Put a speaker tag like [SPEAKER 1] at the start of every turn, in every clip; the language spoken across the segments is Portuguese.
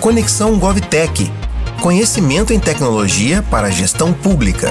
[SPEAKER 1] Conexão GovTech. Conhecimento em tecnologia para a gestão pública.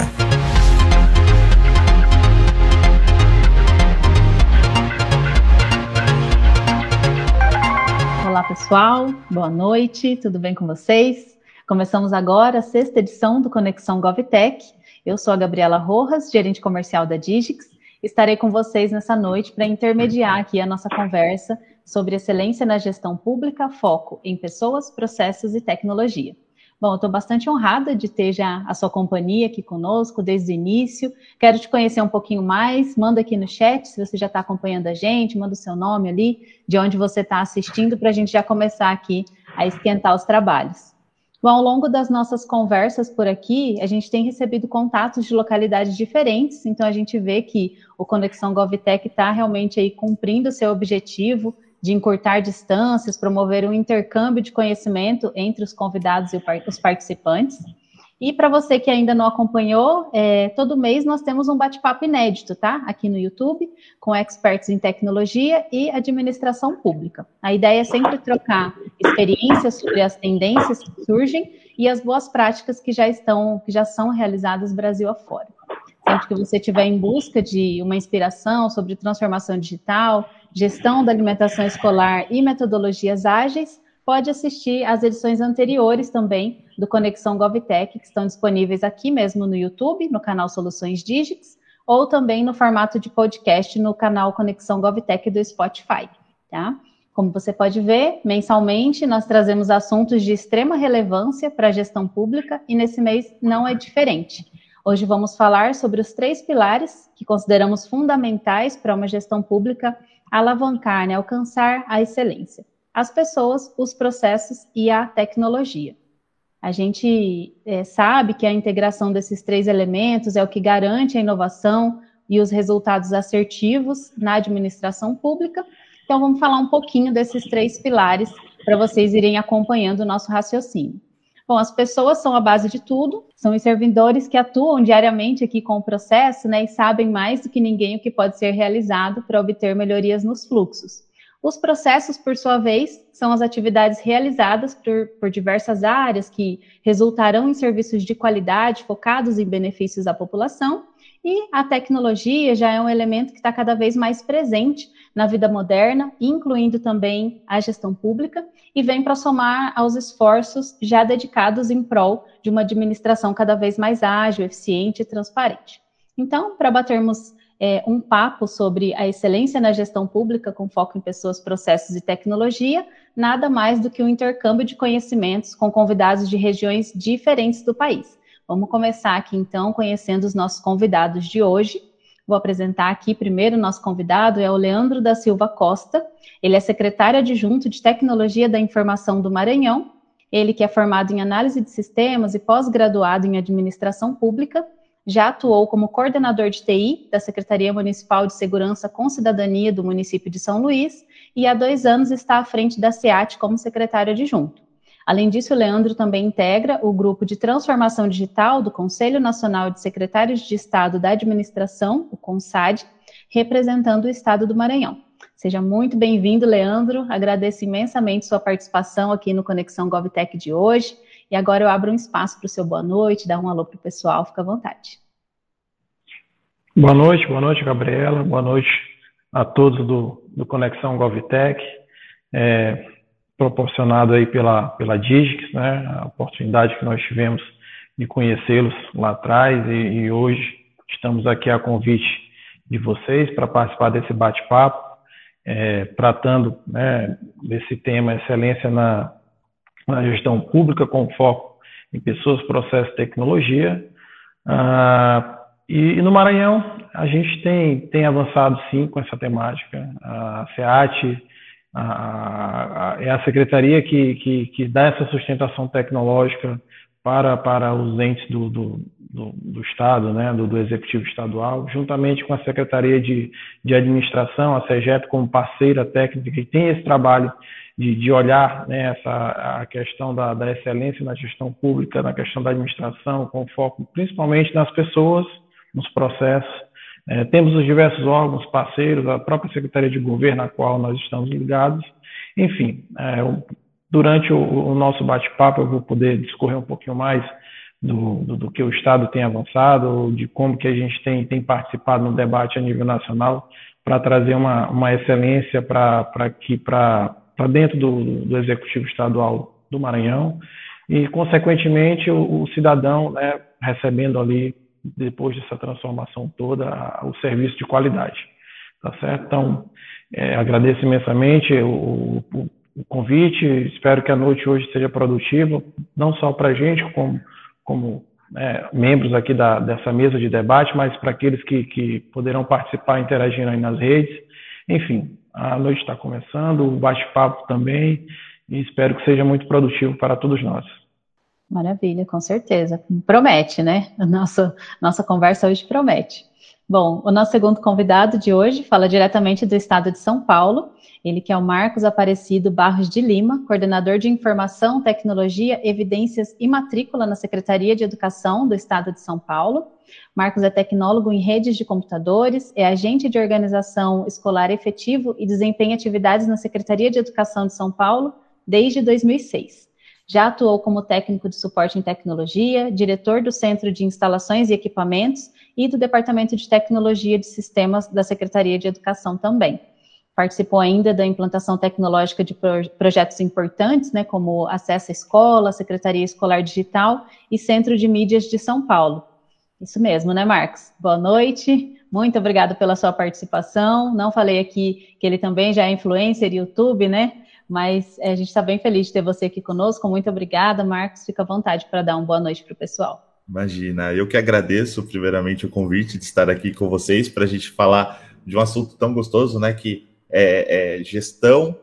[SPEAKER 2] Olá, pessoal. Boa noite. Tudo bem com vocês? Começamos agora a sexta edição do Conexão GovTech. Eu sou a Gabriela Rojas, gerente comercial da Digix. Estarei com vocês nessa noite para intermediar aqui a nossa conversa sobre excelência na gestão pública, foco em pessoas, processos e tecnologia. Bom, estou bastante honrada de ter já a sua companhia aqui conosco desde o início. Quero te conhecer um pouquinho mais. Manda aqui no chat se você já está acompanhando a gente, manda o seu nome ali, de onde você está assistindo, para a gente já começar aqui a esquentar os trabalhos. Bom, ao longo das nossas conversas por aqui, a gente tem recebido contatos de localidades diferentes, então a gente vê que o Conexão GovTech está realmente aí cumprindo o seu objetivo de encurtar distâncias, promover um intercâmbio de conhecimento entre os convidados e os participantes. E para você que ainda não acompanhou, é, todo mês nós temos um bate-papo inédito, tá? Aqui no YouTube, com experts em tecnologia e administração pública. A ideia é sempre trocar experiências sobre as tendências que surgem e as boas práticas que já estão, que já são realizadas Brasil afora. Sempre que você estiver em busca de uma inspiração sobre transformação digital, gestão da alimentação escolar e metodologias ágeis, pode assistir às edições anteriores também do Conexão GovTech, que estão disponíveis aqui mesmo no YouTube, no canal Soluções Digits, ou também no formato de podcast no canal Conexão GovTech do Spotify, tá? Como você pode ver, mensalmente nós trazemos assuntos de extrema relevância para a gestão pública e nesse mês não é diferente. Hoje vamos falar sobre os três pilares que consideramos fundamentais para uma gestão pública alavancar, né, alcançar a excelência. As pessoas, os processos e a tecnologia. A gente é, sabe que a integração desses três elementos é o que garante a inovação e os resultados assertivos na administração pública. Então, vamos falar um pouquinho desses três pilares para vocês irem acompanhando o nosso raciocínio. Bom, as pessoas são a base de tudo, são os servidores que atuam diariamente aqui com o processo, né, e sabem mais do que ninguém o que pode ser realizado para obter melhorias nos fluxos. Os processos, por sua vez, são as atividades realizadas por, por diversas áreas que resultarão em serviços de qualidade focados em benefícios à população, e a tecnologia já é um elemento que está cada vez mais presente na vida moderna, incluindo também a gestão pública, e vem para somar aos esforços já dedicados em prol de uma administração cada vez mais ágil, eficiente e transparente. Então, para batermos é, um papo sobre a excelência na gestão pública com foco em pessoas, processos e tecnologia, nada mais do que um intercâmbio de conhecimentos com convidados de regiões diferentes do país. Vamos começar aqui então conhecendo os nossos convidados de hoje. Vou apresentar aqui primeiro o nosso convidado, é o Leandro da Silva Costa. Ele é secretário adjunto de Tecnologia da Informação do Maranhão. Ele que é formado em análise de sistemas e pós-graduado em administração pública, já atuou como coordenador de TI da Secretaria Municipal de Segurança com Cidadania do município de São Luís e há dois anos está à frente da SEAT como secretário adjunto. Além disso, o Leandro também integra o grupo de transformação digital do Conselho Nacional de Secretários de Estado da Administração, o CONSAD, representando o Estado do Maranhão. Seja muito bem-vindo, Leandro. Agradeço imensamente sua participação aqui no Conexão GovTech de hoje. E agora eu abro um espaço para o seu boa noite, dar um alô para o pessoal, fica à vontade.
[SPEAKER 3] Boa noite, boa noite, Gabriela. Boa noite a todos do, do Conexão GovTech. É, proporcionado aí pela, pela Digix, né, a oportunidade que nós tivemos de conhecê-los lá atrás e, e, hoje estamos aqui a convite de vocês para participar desse bate-papo, é, tratando né, desse tema excelência na, na, gestão pública com foco em pessoas, processos e tecnologia. Ah, e, e, no Maranhão a gente tem, tem avançado sim com essa temática. A SEAT a, a, é a secretaria que, que, que, dá essa sustentação tecnológica para, para os entes do, do, do, do Estado, né, do, do, Executivo Estadual, juntamente com a Secretaria de, de Administração, a SEGEP, como parceira técnica, que tem esse trabalho de, de olhar né, essa, a questão da, da excelência na gestão pública, na questão da administração, com foco principalmente nas pessoas, nos processos é, temos os diversos órgãos parceiros, a própria Secretaria de Governo, a qual nós estamos ligados. Enfim, é, durante o, o nosso bate-papo eu vou poder discorrer um pouquinho mais do, do, do, que o Estado tem avançado, de como que a gente tem, tem participado no debate a nível nacional para trazer uma, uma excelência para aqui para dentro do, do Executivo Estadual do Maranhão e, consequentemente, o, o cidadão né, recebendo ali, depois dessa transformação toda, o serviço de qualidade. Tá certo? Então, é, agradeço imensamente o, o, o, convite, espero que a noite hoje seja produtiva, não só para a gente, como, como é, membros aqui da, dessa mesa de debate, mas para aqueles que, que poderão participar interagindo aí nas redes. Enfim, a noite está começando, o bate-papo também, e espero que seja muito produtivo para todos nós.
[SPEAKER 2] Maravilha, com certeza. Promete, né? A nossa, nossa conversa hoje promete. Bom, o nosso segundo convidado de hoje fala diretamente do estado de São Paulo. Ele que é o Marcos Aparecido Barros de Lima, coordenador de Informação, Tecnologia, Evidências e Matrícula na Secretaria de Educação do Estado de São Paulo. Marcos é tecnólogo em redes de computadores, é agente de organização escolar efetivo e desempenha atividades na Secretaria de Educação de São Paulo desde 2006. Já atuou como técnico de suporte em tecnologia, diretor do Centro de Instalações e Equipamentos e do Departamento de Tecnologia de Sistemas da Secretaria de Educação também. Participou ainda da implantação tecnológica de projetos importantes, né, como Acesso à Escola, Secretaria Escolar Digital e Centro de Mídias de São Paulo. Isso mesmo, né, Marcos? Boa noite. Muito obrigada pela sua participação. Não falei aqui que ele também já é influencer YouTube, né? Mas é, a gente está bem feliz de ter você aqui conosco. Muito obrigada, Marcos. Fica à vontade para dar uma boa noite para o pessoal.
[SPEAKER 4] Imagina, eu que agradeço primeiramente o convite de estar aqui com vocês para a gente falar de um assunto tão gostoso, né? Que é, é gestão,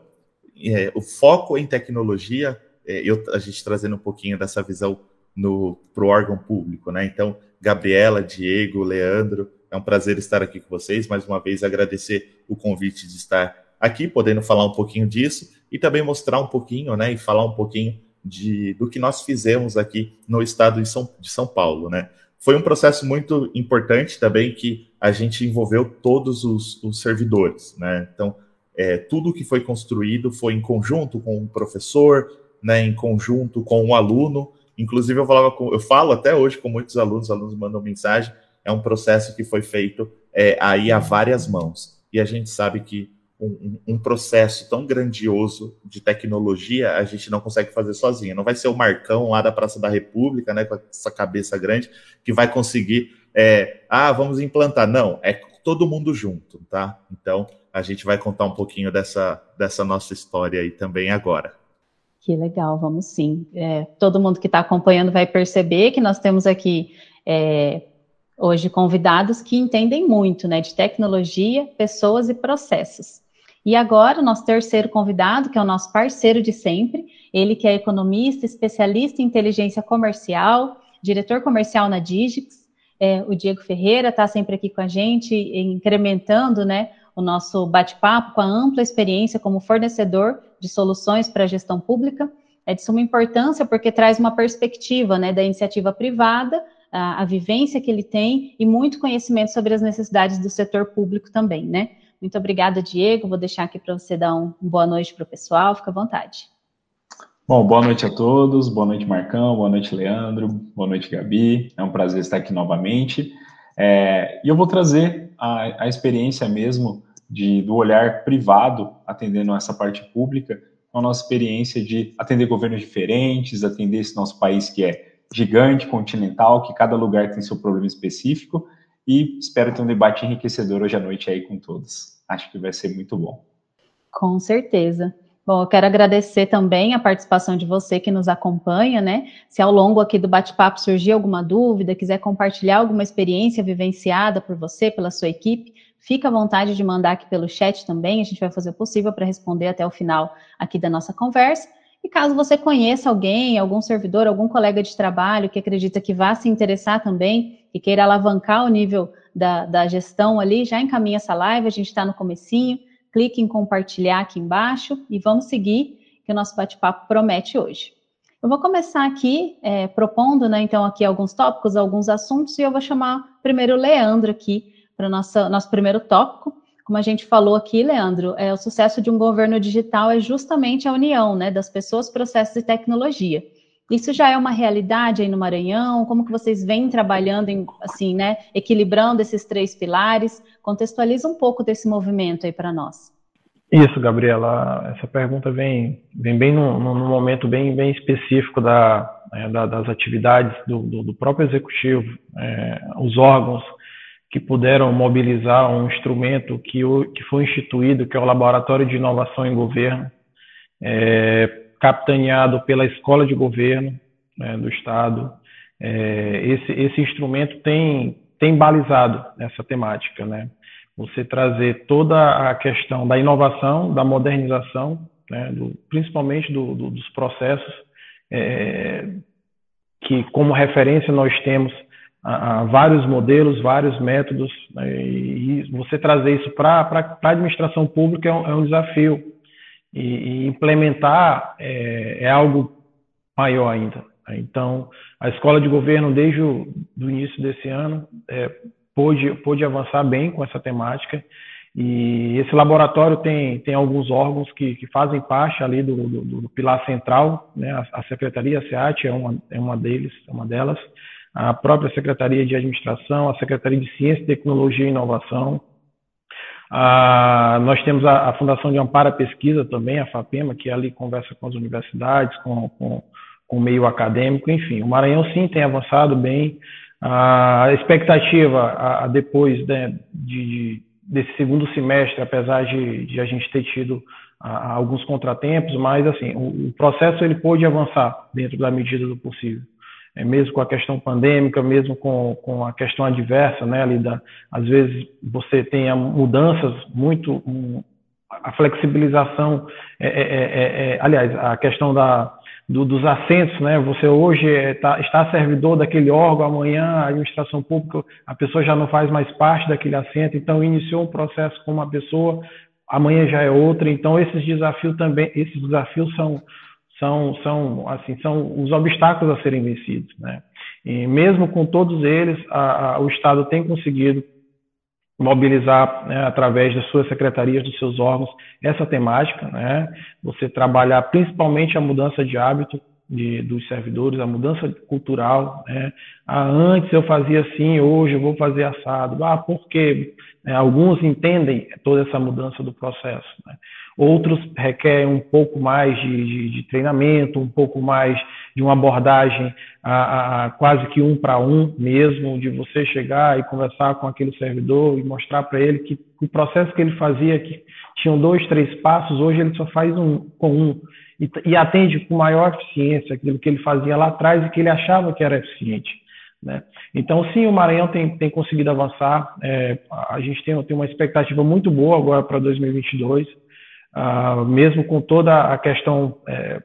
[SPEAKER 4] é, o foco em tecnologia, é, eu, a gente trazendo um pouquinho dessa visão para o órgão público, né? Então, Gabriela, Diego, Leandro, é um prazer estar aqui com vocês. Mais uma vez, agradecer o convite de estar aqui, podendo falar um pouquinho disso e também mostrar um pouquinho, né, e falar um pouquinho de, do que nós fizemos aqui no estado de São, de São Paulo, né. Foi um processo muito importante também que a gente envolveu todos os, os servidores, né, então é, tudo que foi construído foi em conjunto com o professor, né, em conjunto com o aluno, inclusive eu, falava com, eu falo até hoje com muitos alunos, alunos mandam mensagem, é um processo que foi feito é, aí a várias mãos, e a gente sabe que um, um, processo tão grandioso de tecnologia, a gente não consegue fazer sozinho. Não vai ser o Marcão lá da Praça da República, né, com essa cabeça grande, que vai conseguir, é, ah, vamos implantar. Não, é todo mundo junto, tá? Então, a gente vai contar um pouquinho dessa, dessa nossa história aí também agora.
[SPEAKER 2] Que legal, vamos sim. É, todo mundo que está acompanhando vai perceber que nós temos aqui é, hoje convidados que entendem muito né, de tecnologia, pessoas e processos. E agora, o nosso terceiro convidado, que é o nosso parceiro de sempre, ele que é economista, especialista em inteligência comercial, diretor comercial na Digix, é, o Diego Ferreira está sempre aqui com a gente, incrementando né, o nosso bate-papo com a ampla experiência como fornecedor de soluções para a gestão pública. É de suma importância porque traz uma perspectiva né, da iniciativa privada, a, a vivência que ele tem e muito conhecimento sobre as necessidades do setor público também, né? Muito obrigada, Diego. Vou deixar aqui para você dar um, um boa noite para o pessoal. Fica à vontade.
[SPEAKER 5] Bom, boa noite a todos. Boa noite, Marcão. Boa noite, Leandro. Boa noite, Gabi. É um prazer estar aqui novamente. É, e eu vou trazer a, a experiência mesmo de, do olhar privado atendendo essa parte pública, a nossa experiência de atender governos diferentes, atender esse nosso país que é gigante, continental, que cada lugar tem seu problema específico, e espero ter um debate enriquecedor hoje à noite aí com todos. Acho que vai ser muito bom.
[SPEAKER 2] Com certeza. Bom, eu quero agradecer também a participação de você que nos acompanha, né? Se ao longo aqui do bate-papo surgir alguma dúvida, quiser compartilhar alguma experiência vivenciada por você, pela sua equipe, fica à vontade de mandar aqui pelo chat também. A gente vai fazer o possível para responder até o final aqui da nossa conversa. E caso você conheça alguém, algum servidor, algum colega de trabalho que acredita que vá se interessar também, que queira alavancar o nível da, da gestão ali, já encaminha essa live, a gente está no comecinho, clique em compartilhar aqui embaixo e vamos seguir, que o nosso bate-papo promete hoje. Eu vou começar aqui é, propondo, né, então, aqui alguns tópicos, alguns assuntos, e eu vou chamar primeiro o Leandro aqui para o nosso primeiro tópico, como a gente falou aqui, Leandro, é, o sucesso de um governo digital é justamente a união né, das pessoas, processos e tecnologia. Isso já é uma realidade aí no Maranhão? Como que vocês vêm trabalhando, em, assim, né, equilibrando esses três pilares? Contextualiza um pouco desse movimento aí para nós.
[SPEAKER 3] Isso, Gabriela. Essa pergunta vem, vem bem num, momento bem, bem específico da, né, da, das atividades do, do, do próprio executivo, é, os órgãos que puderam mobilizar um instrumento que, que foi instituído, que é o Laboratório de Inovação em Governo, é, capitaneado pela Escola de Governo né, do Estado. É, esse, esse instrumento tem, tem balizado essa temática, né? Você trazer toda a questão da inovação, da modernização, né, do, principalmente do, do, dos processos, é, que como referência nós temos a, a vários modelos, vários métodos, né, e, você trazer isso para a administração pública é um, é um desafio, e, e implementar é, é, algo maior ainda. Né. Então, a escola de governo, desde o do início desse ano, é, pôde, pôde avançar bem com essa temática. E esse laboratório tem, tem alguns órgãos que, que fazem parte ali do, do, do pilar central, né? a, a Secretaria, a SEAT é uma, é uma deles, é uma delas, a própria Secretaria de Administração, a Secretaria de Ciência, Tecnologia e Inovação. nós temos a, a, Fundação de Amparo à Pesquisa também, a FAPEMA, que ali conversa com as universidades, com, com, com o meio acadêmico, enfim. O Maranhão, sim, tem avançado bem. A expectativa a, a depois né, de, desse segundo semestre, apesar de, de a gente ter tido alguns contratempos, mas assim o, o, processo ele pôde avançar dentro da medida do possível. É, mesmo com a questão pandêmica, mesmo com, com a questão adversa, né, ali da, às vezes você tem mudanças muito, a flexibilização, é é, é, é, é, aliás, a questão da, do, dos assentos, né? Você hoje tá, está servidor daquele órgão, amanhã a administração pública, a pessoa já não faz mais parte daquele assento, então iniciou um processo com uma pessoa, amanhã já é outra, então esses desafios também, esses desafios são são são assim são os obstáculos a serem vencidos, né? E mesmo com todos eles, a, a, o Estado tem conseguido mobilizar né, através das suas secretarias, dos seus órgãos, essa temática, né? Você trabalhar principalmente a mudança de hábito de, dos servidores, a mudança cultural, né? Ah, antes eu fazia assim, hoje eu vou fazer assado. Ah, por quê? É, alguns entendem toda essa mudança do processo, né? Outros requerem um pouco mais de, de, de treinamento, um pouco mais de uma abordagem a, a quase que um para um mesmo, de você chegar e conversar com aquele servidor e mostrar para ele que o processo que ele fazia, que tinham dois, três passos, hoje ele só faz um com um e, e atende com maior eficiência aquilo que ele fazia lá atrás e que ele achava que era eficiente. Né? Então, sim, o Maranhão tem, tem conseguido avançar. É, a gente tem, tem uma expectativa muito boa agora para 2022 ah, mesmo com toda a questão é,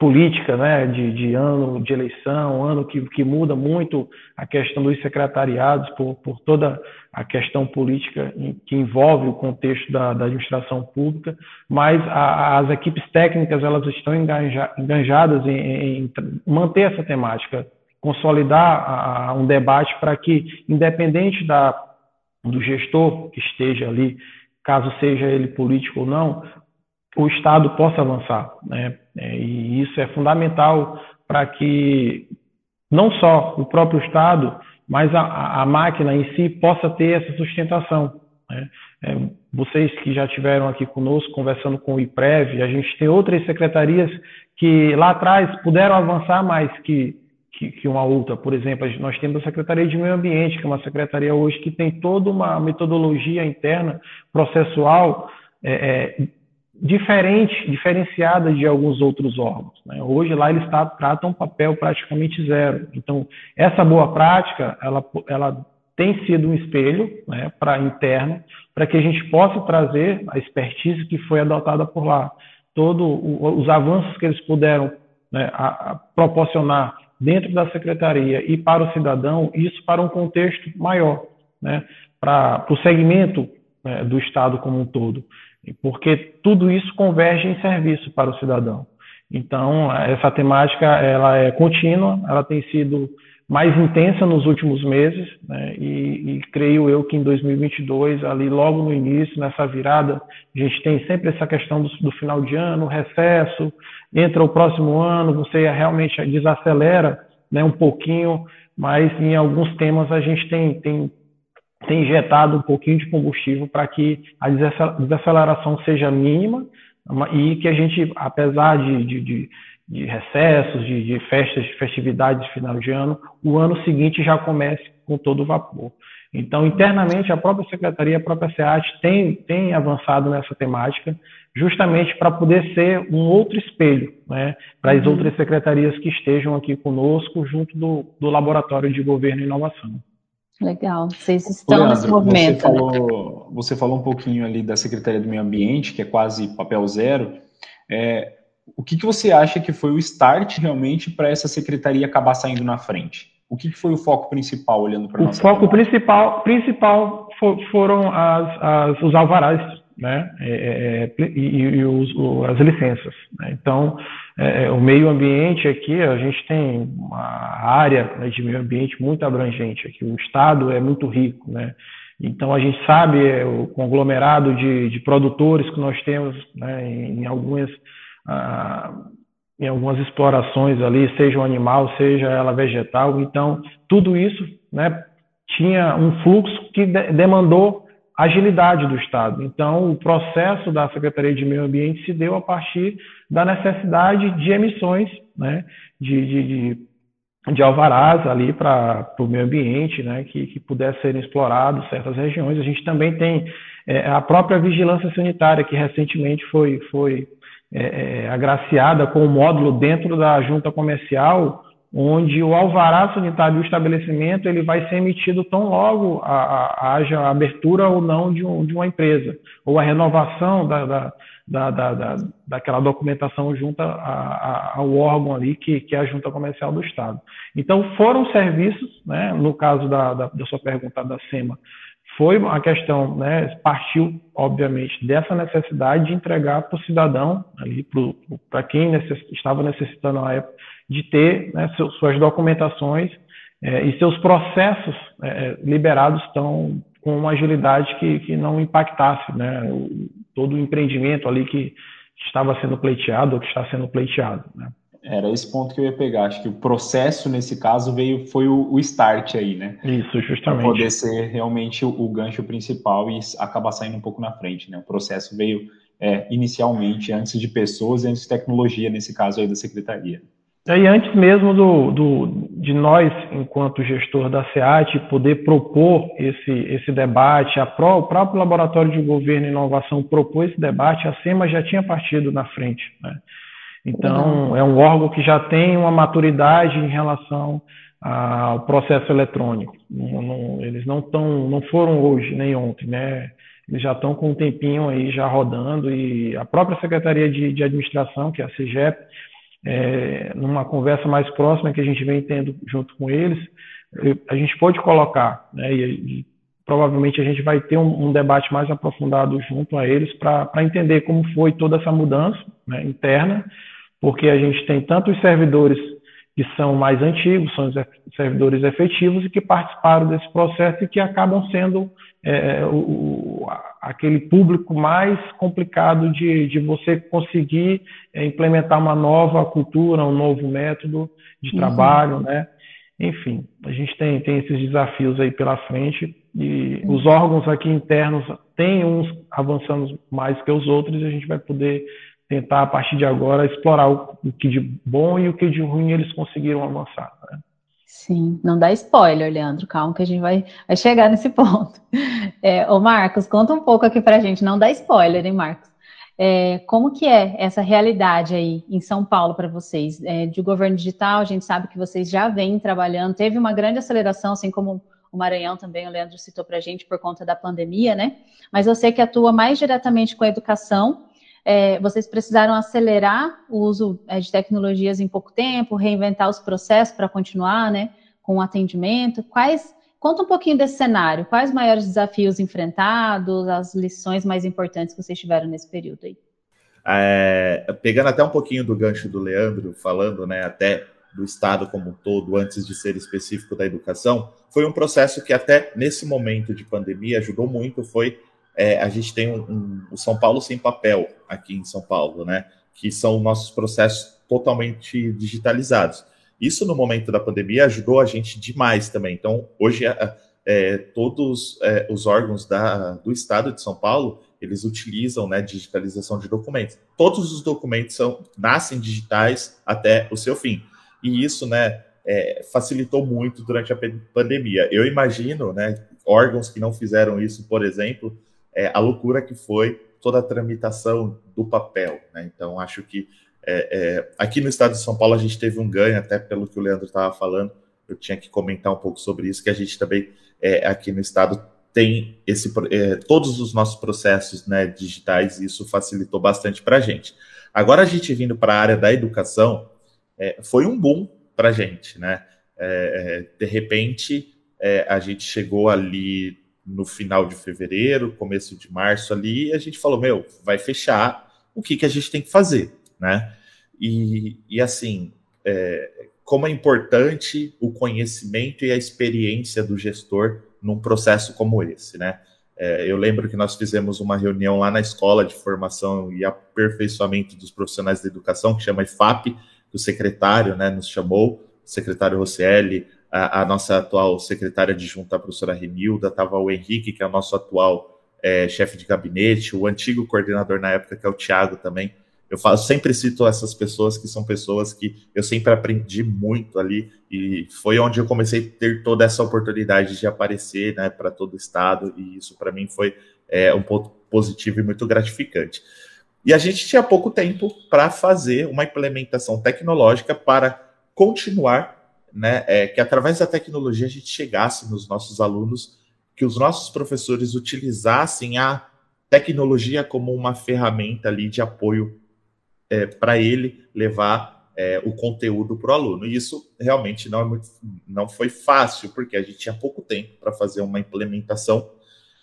[SPEAKER 3] política, né, de, de, ano de eleição, ano que, que, muda muito a questão dos secretariados por, por toda a questão política que envolve o contexto da, da administração pública, mas a, as equipes técnicas elas estão enganja, enganjadas em, em, manter essa temática, consolidar a, um debate para que, independente da, do gestor que esteja ali caso seja ele político ou não, o Estado possa avançar. Né? É, e isso é fundamental para que não só o próprio Estado, mas a, a máquina em si possa ter essa sustentação. Né? É, vocês que já tiveram aqui conosco conversando com o IPREV, a gente tem outras secretarias que lá atrás puderam avançar mais que que, que, uma outra. Por exemplo, nós temos a Secretaria de Meio Ambiente, que é uma secretaria hoje que tem toda uma metodologia interna processual é, é, diferente, diferenciada de alguns outros órgãos. Né? Hoje lá eles tratam um papel praticamente zero. Então, essa boa prática, ela, ela tem sido um espelho né, para interno, para que a gente possa trazer a expertise que foi adotada por lá. Todos os avanços que eles puderam né, a, a proporcionar dentro da secretaria e para o cidadão, isso para um contexto maior, né, para o segmento né, do Estado como um todo, porque tudo isso converge em serviço para o cidadão. Então, essa temática ela é contínua, ela tem sido mais intensa nos últimos meses, né? e, e, creio eu que em 2022, ali logo no início, nessa virada, a gente tem sempre essa questão do, do final de ano, recesso, entra o próximo ano, você realmente desacelera né, um pouquinho, mas em alguns temas a gente tem, tem, tem injetado um pouquinho de combustível para que a desaceleração seja mínima e que a gente, apesar de, de, de de recessos, de, de festas, de festividades de final de ano, o ano seguinte já comece com todo vapor. Então, internamente, a própria Secretaria, a própria SEAT tem, tem avançado nessa temática, justamente para poder ser um outro espelho né, para as uhum. outras secretarias que estejam aqui conosco, junto do, do Laboratório de Governo e Inovação.
[SPEAKER 2] Legal, vocês estão Leandro, nesse movimento.
[SPEAKER 5] Você falou, você falou um pouquinho ali da Secretaria do Meio Ambiente, que é quase papel zero. É, o que, que você acha que foi o start realmente para essa secretaria acabar saindo na frente? O que, que foi o foco principal olhando para
[SPEAKER 3] O foco principal, principal foram as, as, os alvarás né? É, é, é e, e os, as licenças. Né? Então, é, é, o meio ambiente aqui, a gente tem uma área né, de meio ambiente muito abrangente aqui. O estado é muito rico, né? Então, a gente sabe é, o conglomerado de, de produtores que nós temos né, em, em algumas ah, em algumas explorações ali, seja o animal, seja ela vegetal. Então, tudo isso né, tinha um fluxo que de demandou agilidade do Estado. Então, o processo da Secretaria de Meio Ambiente se deu a partir da necessidade de emissões né, de, de, de, de alvarás ali para o meio ambiente, né, que, que pudessem ser explorados certas regiões. A gente também tem é, a própria vigilância sanitária, que recentemente foi, foi é, é, agraciada com um módulo dentro da junta comercial, onde o alvará sanitário do estabelecimento ele vai ser emitido tão logo a, a, haja abertura ou não de, um, de, uma empresa, ou a renovação da, da, da, da daquela documentação junto a, ao órgão ali, que, que é a junta comercial do Estado. Então, foram serviços, né, no caso da, da sua pergunta da SEMA, foi uma questão, né, partiu, obviamente, dessa necessidade de entregar para o cidadão, para quem necess, estava necessitando na época, de ter né, seus, suas documentações é, e seus processos é, liberados tão, com uma agilidade que, que não impactasse né, o, todo o empreendimento ali que estava sendo pleiteado ou que está sendo pleiteado. Né.
[SPEAKER 5] Era esse ponto que eu ia pegar. Acho que o processo, nesse caso, veio foi o, o start aí, né?
[SPEAKER 3] Isso, justamente. Para
[SPEAKER 5] poder ser realmente o, o, gancho principal e acabar saindo um pouco na frente, né? O processo veio é, inicialmente antes de pessoas e antes de tecnologia, nesse caso aí da secretaria.
[SPEAKER 3] E antes mesmo do, do, de nós, enquanto gestor da SEAT, poder propor esse, esse debate, a Pro, o próprio Laboratório de Governo e Inovação propôs esse debate, a SEMA já tinha partido na frente, né? Então, é um órgão que já tem uma maturidade em relação ao processo eletrônico. Não, não, eles não estão, não foram hoje nem ontem, né? Eles já estão com um tempinho aí já rodando e a própria Secretaria de, de Administração, que é a CIGEP, é, numa conversa mais próxima que a gente vem tendo junto com eles, a gente pode colocar, né? E provavelmente a gente vai ter um, um, debate mais aprofundado junto a eles para entender como foi toda essa mudança né, interna porque a gente tem tanto os servidores que são mais antigos, são os servidores efetivos e que participaram desse processo e que acabam sendo é, o, aquele público mais complicado de, de você conseguir é, implementar uma nova cultura, um novo método de uhum. trabalho, né? Enfim, a gente tem, tem esses desafios aí pela frente e uhum. os órgãos aqui internos têm uns avançando mais que os outros e a gente vai poder tentar, a partir de agora, explorar o, o que de bom e o que de ruim eles conseguiram avançar. Né?
[SPEAKER 2] Sim, não dá spoiler, Leandro, calma que a gente vai, vai chegar nesse ponto. É, ô Marcos, conta um pouco aqui para a gente, não dá spoiler, hein, Marcos? É, como que é essa realidade aí em São Paulo para vocês? É, de governo digital, a gente sabe que vocês já vêm trabalhando, teve uma grande aceleração, assim como o Maranhão também, o Leandro citou para a gente, por conta da pandemia, né? Mas você que atua mais diretamente com a educação, é, vocês precisaram acelerar o uso é, de tecnologias em pouco tempo, reinventar os processos para continuar né, com o atendimento. Quais, conta um pouquinho desse cenário. Quais maiores desafios enfrentados, as lições mais importantes que vocês tiveram nesse período aí?
[SPEAKER 4] É, pegando até um pouquinho do gancho do Leandro, falando né, até do Estado como um todo, antes de ser específico da educação, foi um processo que até nesse momento de pandemia ajudou muito, foi é, a gente tem um, um, o São Paulo sem papel aqui em São Paulo, né? Que são nossos processos totalmente digitalizados. Isso no momento da pandemia ajudou a gente demais também. Então, hoje é, todos é, os órgãos da, do Estado de São Paulo eles utilizam né, digitalização de documentos. Todos os documentos são, nascem digitais até o seu fim. E isso né, é, facilitou muito durante a pandemia. Eu imagino né, órgãos que não fizeram isso, por exemplo, é, a loucura que foi toda a tramitação do papel. Né? Então, acho que é, é, aqui no estado de São Paulo a gente teve um ganho, até pelo que o Leandro estava falando, eu tinha que comentar um pouco sobre isso, que a gente também, é, aqui no estado, tem esse, é, todos os nossos processos né, digitais, e isso facilitou bastante para a gente. Agora, a gente vindo para a área da educação, é, foi um boom para a gente. Né? de repente, a gente chegou ali no final de fevereiro, começo de março ali, e a gente falou, meu, vai fechar, o que, que a gente tem que fazer, né? E, e assim, é, como é importante o conhecimento e a experiência do gestor num processo como esse, né? É, eu lembro que nós fizemos uma reunião lá na escola de formação e aperfeiçoamento dos profissionais da educação, que chama IFAP, que o secretário né, nos chamou, o secretário Rosselli, a, a, nossa atual secretária adjunta, a professora Renilda, estava o Henrique, que é o nosso atual é, chefe de gabinete, o antigo coordenador na época, que é o Tiago também. Eu falo, sempre cito essas pessoas que são pessoas que eu sempre aprendi muito ali e foi onde eu comecei a ter toda essa oportunidade de aparecer né, para todo o estado e isso para mim foi é, um ponto positivo e muito gratificante. E a gente tinha pouco tempo para fazer uma implementação tecnológica para continuar né, é, que através da tecnologia a gente chegasse nos nossos alunos, que os nossos professores utilizassem a tecnologia como uma ferramenta ali de apoio é, para ele levar é, o conteúdo para o aluno. E isso realmente não, é muito, não foi fácil, porque a gente tinha pouco tempo para fazer uma implementação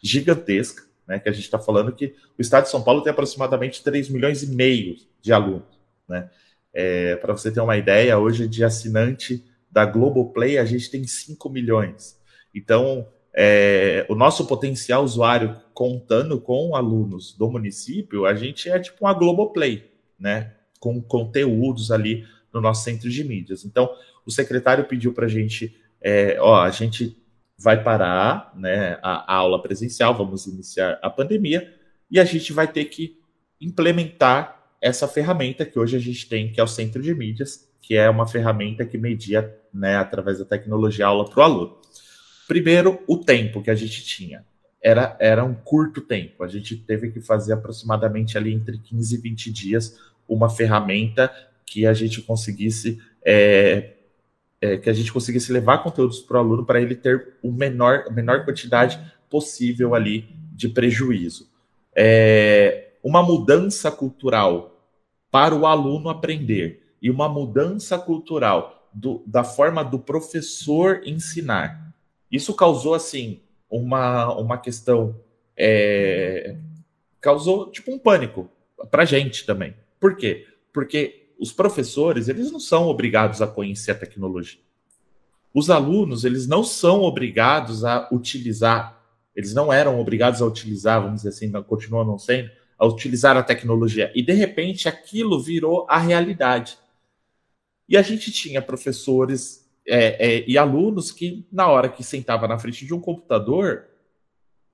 [SPEAKER 4] gigantesca, né, que a gente está falando que o estado de São Paulo tem aproximadamente 3 milhões e meio de alunos. Né? É, para você ter uma ideia, hoje de assinante da Globoplay, a gente tem 5 milhões. Então, é, o nosso potencial usuário contando com alunos do município, a gente é tipo uma Globoplay, né? Com conteúdos ali no nosso centro de mídias. Então, o secretário pediu para a gente, é, ó, a gente vai parar né, a, a aula presencial, vamos iniciar a pandemia, e a gente vai ter que implementar essa ferramenta que hoje a gente tem, que é o centro de mídias, que é uma ferramenta que media, né, através da tecnologia, aula para o aluno. Primeiro, o tempo que a gente tinha. Era, era um curto tempo. A gente teve que fazer aproximadamente ali entre 15 e 20 dias uma ferramenta que a gente conseguisse é, é, que a gente conseguisse levar conteúdos para o aluno para ele ter o menor, a menor quantidade possível ali de prejuízo. É, uma mudança cultural para o aluno aprender e uma mudança cultural do, da forma do professor ensinar. Isso causou, assim, uma, uma questão. É, causou, tipo, um pânico para gente também. Por quê? Porque os professores, eles não são obrigados a conhecer a tecnologia. Os alunos, eles não são obrigados a utilizar, eles não eram obrigados a utilizar, vamos dizer assim, continuam não sendo, a utilizar a tecnologia. E, de repente, aquilo virou a realidade. E a gente tinha professores é, é, e alunos que, na hora que sentava na frente de um computador,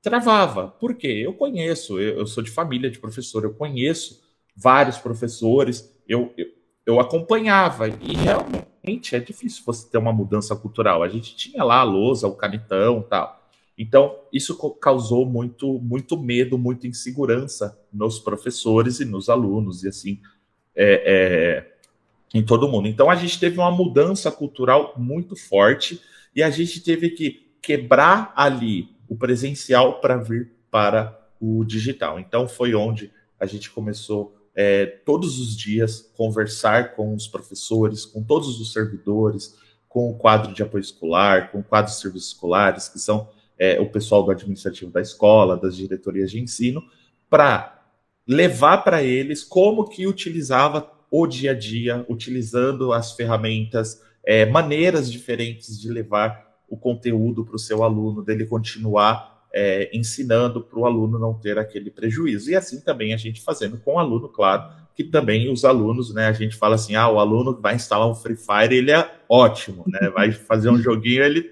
[SPEAKER 4] travava. Por quê? Eu conheço, eu, eu sou de família de professor, eu conheço vários professores, eu, eu, eu acompanhava, e realmente é difícil você ter uma mudança cultural. A gente tinha lá a lousa, o canetão tal. Então, isso causou muito, muito medo, muita insegurança nos professores e nos alunos, e assim, é, é em todo mundo. Então a gente teve uma mudança cultural muito forte e a gente teve que quebrar ali o presencial para vir para o digital. Então foi onde a gente começou é, todos os dias conversar com os professores, com todos os servidores, com o quadro de apoio escolar, com o quadro de serviços escolares, que são é, o pessoal do administrativo da escola, das diretorias de ensino, para levar para eles como que utilizava o dia a dia, utilizando as ferramentas, é, maneiras diferentes de levar o conteúdo para o seu aluno, dele continuar é, ensinando para o aluno não ter aquele prejuízo. E assim também a gente fazendo com o aluno, claro, que também os alunos, né? A gente fala assim, ah, o aluno vai instalar um Free Fire, ele é ótimo, né? Vai fazer um joguinho, ele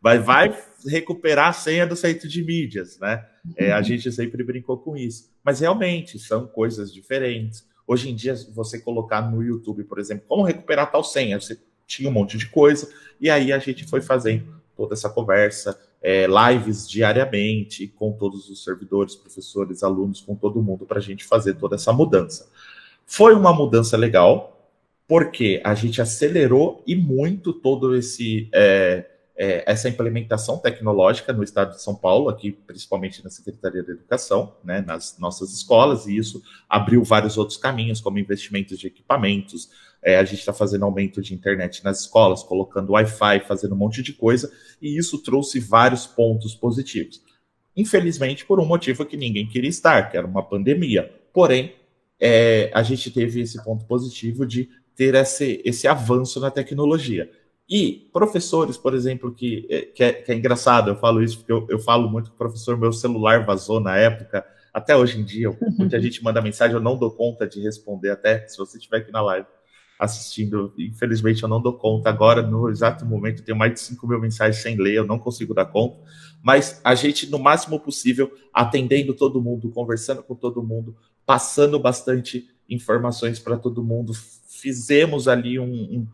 [SPEAKER 4] vai, vai recuperar a senha do centro de mídias, né? É, a gente sempre brincou com isso. Mas realmente são coisas diferentes. Hoje em dia, você colocar no YouTube, por exemplo, como recuperar tal senha, você tinha um monte de coisa, e aí a gente foi fazendo toda essa conversa, é, lives diariamente com todos os servidores, professores, alunos, com todo mundo, para a gente fazer toda essa mudança. Foi uma mudança legal, porque a gente acelerou e muito todo esse é, é, essa implementação tecnológica no estado de São Paulo, aqui principalmente na Secretaria da Educação, né, nas nossas escolas, e isso abriu vários outros caminhos, como investimentos de equipamentos. É, a gente está fazendo aumento de internet nas escolas, colocando Wi-Fi, fazendo um monte de coisa, e isso trouxe vários pontos positivos. Infelizmente, por um motivo que ninguém queria estar, que era uma pandemia. Porém, é, a gente teve esse ponto positivo de ter esse, esse avanço na tecnologia. E professores, por exemplo, que, é, que, é, que é engraçado, eu falo isso porque eu, eu falo muito com o professor, meu celular vazou na época, até hoje em dia, muita gente manda mensagem, eu não dou conta de responder, até se você estiver aqui na live assistindo, infelizmente eu não dou conta. Agora, no exato momento, eu tenho mais de 5 mil mensagens sem ler, eu não consigo dar conta. Mas a gente, no máximo possível, atendendo todo mundo, conversando com todo mundo, passando bastante informações para todo mundo, fizemos ali um, um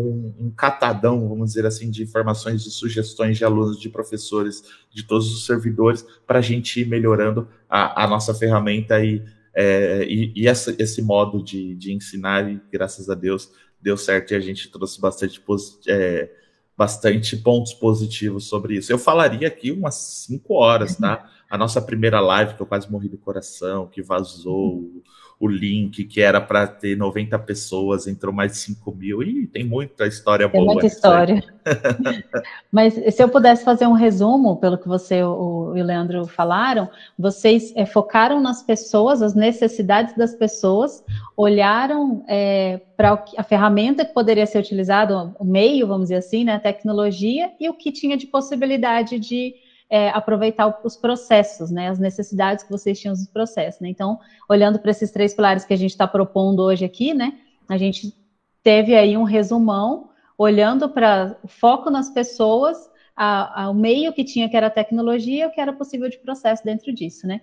[SPEAKER 4] um, um, catadão, vamos dizer assim, de informações, de sugestões de alunos, de professores, de todos os servidores, para a gente ir melhorando a, a nossa ferramenta e, é, e, e essa, esse modo de, de ensinar, e graças a Deus deu certo e a gente trouxe bastante, é, bastante pontos positivos sobre isso. Eu falaria aqui umas cinco horas, tá? A nossa primeira live, que eu quase morri do coração, que vazou o link, que era para ter 90 pessoas, entrou mais de 5 mil, e tem muita história
[SPEAKER 2] tem
[SPEAKER 4] boa.
[SPEAKER 2] Muita história. Mas se eu pudesse fazer um resumo, pelo que você o, e o Leandro falaram, vocês é, focaram nas pessoas, as necessidades das pessoas, olharam é, para a ferramenta que poderia ser utilizada, o meio, vamos dizer assim, né, a tecnologia, e o que tinha de possibilidade de é, aproveitar os processos, né, as necessidades que vocês tinham dos processos. Né? Então, olhando para esses três pilares que a gente está propondo hoje aqui, né, a gente teve aí um resumão, olhando para o foco nas pessoas, a, a, o meio que tinha, que era a tecnologia, o que era possível de processo dentro disso, né?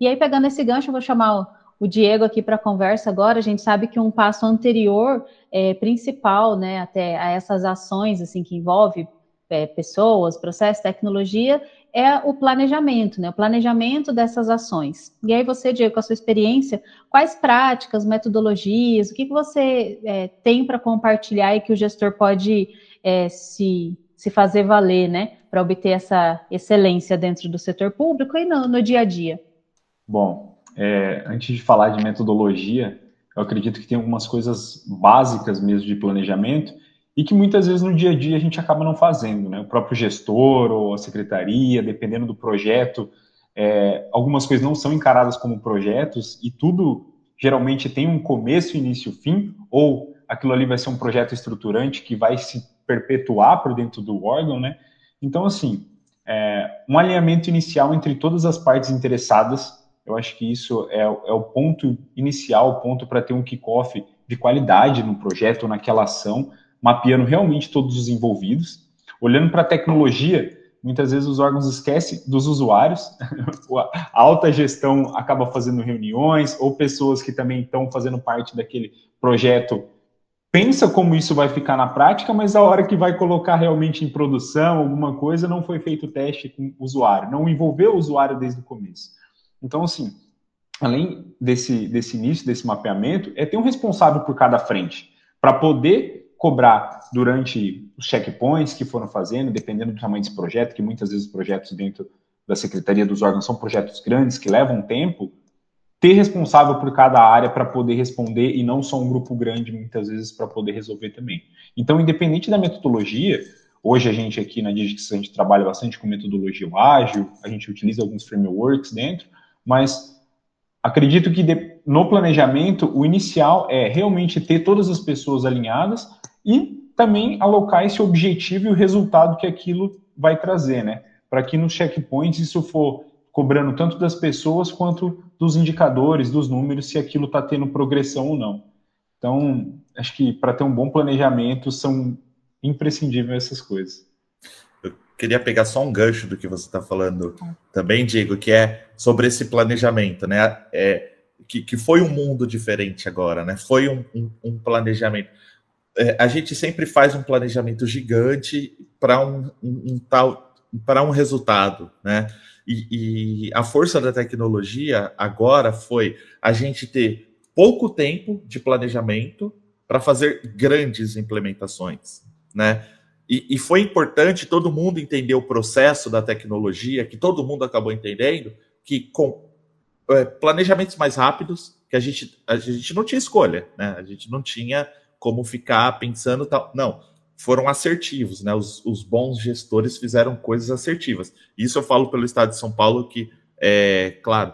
[SPEAKER 2] E aí, pegando esse gancho, eu vou chamar o, o Diego aqui para a conversa agora. A gente sabe que um passo anterior, é, principal, né, até a essas ações, assim, que envolve é, pessoas, processo, tecnologia, é o planejamento, né? O planejamento dessas ações. E aí você, Diego, com a sua experiência, quais práticas, metodologias, o que, que você é, tem para compartilhar e que o gestor pode é, se, se fazer valer, né? Para obter essa excelência dentro do setor público e no, no dia a dia?
[SPEAKER 5] Bom, é, antes de falar de metodologia, eu acredito que tem algumas coisas básicas mesmo de planejamento e que muitas vezes no dia a dia a gente acaba não fazendo, né? O próprio gestor ou a secretaria, dependendo do projeto, é, algumas coisas não são encaradas como projetos e tudo geralmente tem um começo, início, fim, ou aquilo ali vai ser um projeto estruturante que vai se perpetuar por dentro do órgão, né? Então, assim, é, um alinhamento inicial entre todas as partes interessadas, eu acho que isso é, é o ponto inicial, o ponto para ter um kickoff de qualidade no projeto, naquela ação, mapeando realmente todos os envolvidos, olhando para a tecnologia. Muitas vezes os órgãos esquecem dos usuários, a alta gestão acaba fazendo reuniões, ou pessoas que também estão fazendo parte daquele projeto pensa como isso vai ficar na prática, mas a hora que vai colocar realmente em produção alguma coisa, não foi feito teste com o usuário, não envolveu o usuário desde o começo. Então, assim, além desse, desse início, desse mapeamento, é ter um responsável por cada frente, para poder cobrar durante os checkpoints que foram fazendo, dependendo do tamanho desse projeto, que muitas vezes os projetos dentro da Secretaria dos órgãos são projetos grandes que levam tempo, ter responsável por cada área para poder responder e não só um grupo grande, muitas vezes, para poder resolver também. Então, independente da metodologia, hoje a gente aqui na Digix, a gente trabalha bastante com metodologia ágil, a gente utiliza alguns frameworks dentro, mas acredito que de, no planejamento, o inicial é realmente ter todas as pessoas alinhadas e também alocar esse objetivo e o resultado que aquilo vai trazer, né? Para que nos checkpoints isso for cobrando tanto das pessoas quanto dos indicadores, dos números, se aquilo está tendo progressão ou não. Então, acho que para ter um bom planejamento são imprescindíveis essas coisas.
[SPEAKER 4] Eu queria pegar só um gancho do que você está falando também, Diego, que é sobre esse planejamento, né? É, que, que foi um mundo diferente agora, né? Foi um, um, um planejamento. É, a gente sempre faz um planejamento gigante para um, um, tal para um resultado, né? E, e, a força da tecnologia agora foi a gente ter pouco tempo de planejamento para fazer grandes implementações, né? E, e, foi importante todo mundo entender o processo da tecnologia, que todo mundo acabou entendendo, que com é, planejamentos mais rápidos, que a gente, a gente não tinha escolha, né? A gente não tinha como ficar pensando tal. Não, foram assertivos, né? Os, os bons gestores fizeram coisas assertivas. Isso eu falo pelo Estado de São Paulo, que, é, claro,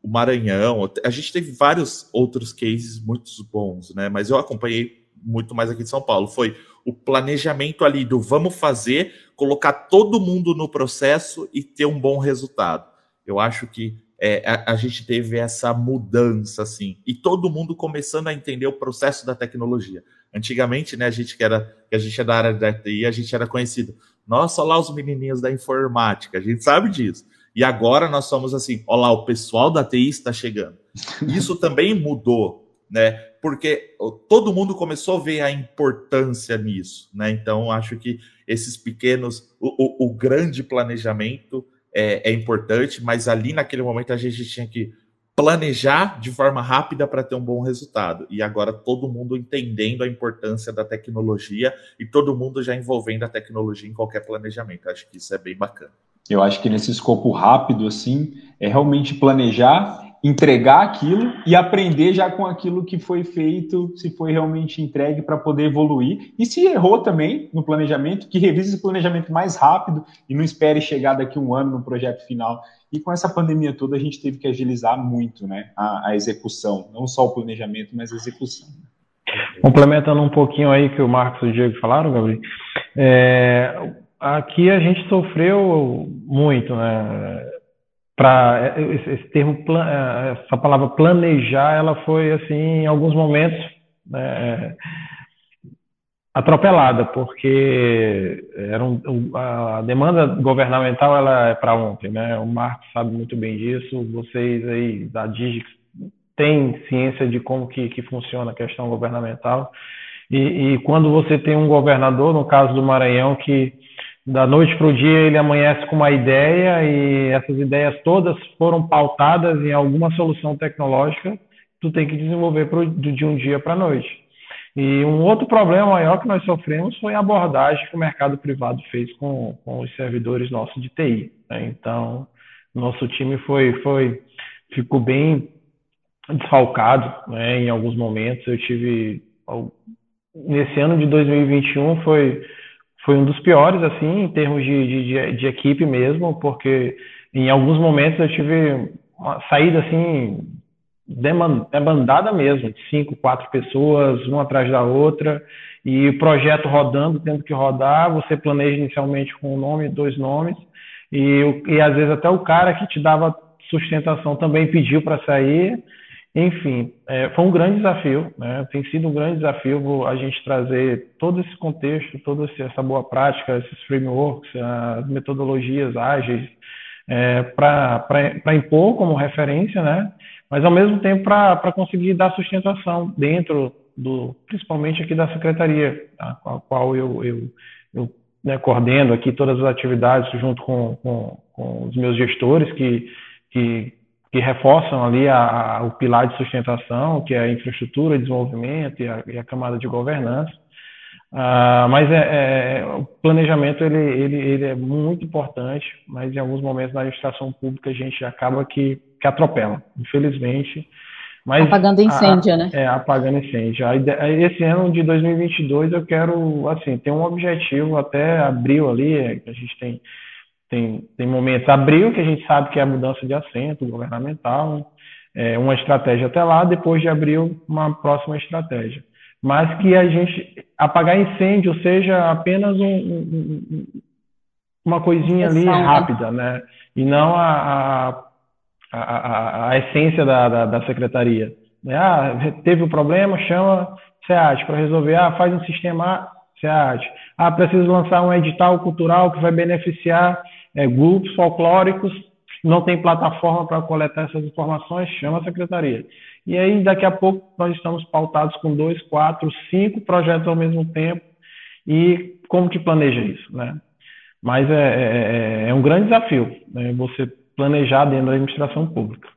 [SPEAKER 4] o Maranhão, a gente teve vários outros cases muito bons, né? Mas eu acompanhei muito mais aqui de São Paulo. Foi o planejamento ali do vamos fazer, colocar todo mundo no processo e ter um bom resultado. Eu acho que é, a, a, gente teve essa mudança, assim, e todo mundo começando a entender o processo da tecnologia. Antigamente, né, a gente que era, que a gente é da área da TI, a gente era conhecido. Nossa, olha lá os menininhos da informática, a gente sabe disso. E agora nós somos assim, olha lá, o pessoal da TI está chegando. Isso também mudou, né? Porque todo mundo começou a ver a importância nisso, né? Então, acho que esses pequenos, o, o, o grande planejamento é, é importante, mas ali naquele momento a gente tinha que planejar de forma rápida para ter um bom resultado. E agora todo mundo entendendo a importância da tecnologia e todo mundo já envolvendo a tecnologia em qualquer planejamento. Acho que isso é bem bacana.
[SPEAKER 5] Eu acho que nesse escopo rápido, assim, é realmente planejar entregar aquilo e aprender já com aquilo que foi feito, se foi realmente entregue para poder evoluir. E se errou também no planejamento, que revise esse planejamento mais rápido e não espere chegar daqui um ano no projeto final. E com essa pandemia toda, a gente teve que agilizar muito né, a, a execução, não só o planejamento, mas a execução.
[SPEAKER 3] Complementando um pouquinho aí que o Marcos e o Diego falaram, Gabriel, é, aqui a gente sofreu muito, né? Para esse, esse, termo essa palavra planejar ela foi assim em alguns momentos né, atropelada porque era um, a demanda governamental ela é para ontem né? O Marcos sabe muito bem disso vocês aí da Digix têm ciência de como que, que funciona a questão governamental. E, e quando você tem um governador no caso do Maranhão que da noite para o dia ele amanhece com uma ideia e essas ideias todas foram pautadas em alguma solução tecnológica tu tem que desenvolver pro, de um dia para a noite. E um outro problema maior que nós sofremos foi a abordagem que o mercado privado fez com, com os servidores nossos de TI. Né? Então, nosso time foi, foi ficou bem desfalcado né? em alguns momentos. Eu tive nesse ano de 2021 foi foi um dos piores, assim, em termos de, de, de, equipe mesmo, porque em alguns momentos eu tive uma saída, assim, demandada mesmo, de cinco, quatro pessoas, uma atrás da outra, e o projeto rodando, tendo que rodar, você planeja inicialmente com um nome, dois nomes, e, e às vezes até o cara que te dava sustentação também pediu para sair, enfim, é, foi um grande desafio, né? tem sido um grande desafio a gente trazer todo esse contexto, toda essa boa prática, esses frameworks, as metodologias ágeis, é, para impor como referência, né? mas ao mesmo tempo para conseguir dar sustentação dentro do, principalmente aqui da secretaria, a, a qual eu, eu, eu né, coordeno aqui todas as atividades junto com, com, com os meus gestores que, que que reforçam ali a, a, o pilar de sustentação, que é a infraestrutura, desenvolvimento e a, e a camada de governança. Uh, mas é, é, o planejamento ele, ele, ele é muito importante, mas em alguns momentos na administração pública a gente acaba que, que atropela, infelizmente. Mas
[SPEAKER 2] apagando incêndio, a, né?
[SPEAKER 3] É, apagando incêndio. Esse ano de 2022 eu quero, assim, ter um objetivo até abril ali, a gente tem tem, tem momentos. Abril, que a gente sabe que é a mudança de assento governamental, é, uma estratégia até lá, depois de abril, uma próxima estratégia. Mas que a gente apagar incêndio seja apenas um, um, uma coisinha ali né? rápida, né? E não a, a, a, a essência da, da, da secretaria. Né? Ah, teve o um problema, chama SEAT para resolver. Ah, faz um sistema SEAT. Ah, preciso lançar um edital cultural que vai beneficiar é, grupos folclóricos. Não tem plataforma para coletar essas informações, chama a secretaria. E aí, daqui a pouco, nós estamos pautados com dois, quatro, cinco projetos ao mesmo tempo. E como que planeja isso, né? Mas é, é, é, é um grande desafio né, você planejar dentro da administração pública.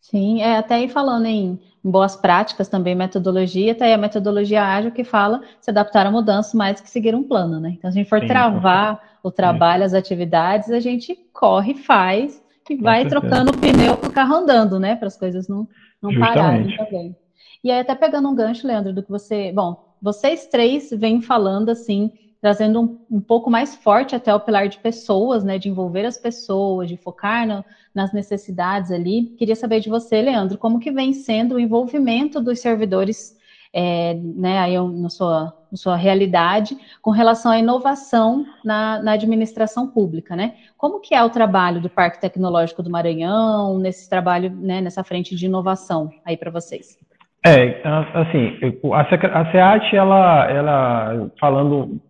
[SPEAKER 2] Sim, é até aí falando em boas práticas também, metodologia, até aí a metodologia ágil que fala se adaptar à mudança mais que seguir um plano, né? Então, se a gente for Sim, travar o trabalho, as atividades, a gente corre, faz e vai trocando o pneu para o carro andando, né? Para as coisas não, não pararem também. E aí, até pegando um gancho, Leandro, do que você. Bom, vocês três vêm falando assim trazendo um, um, pouco mais forte até o pilar de pessoas, né, de envolver as pessoas, de focar no, nas necessidades ali. Queria saber de você, Leandro, como que vem sendo o envolvimento dos servidores, é, né, aí na sua, na sua realidade, com relação à inovação na, na, administração pública, né? Como que é o trabalho do Parque Tecnológico do Maranhão, nesse trabalho, né, nessa frente de inovação aí para vocês?
[SPEAKER 3] É, assim, a SEAT, ela, ela falando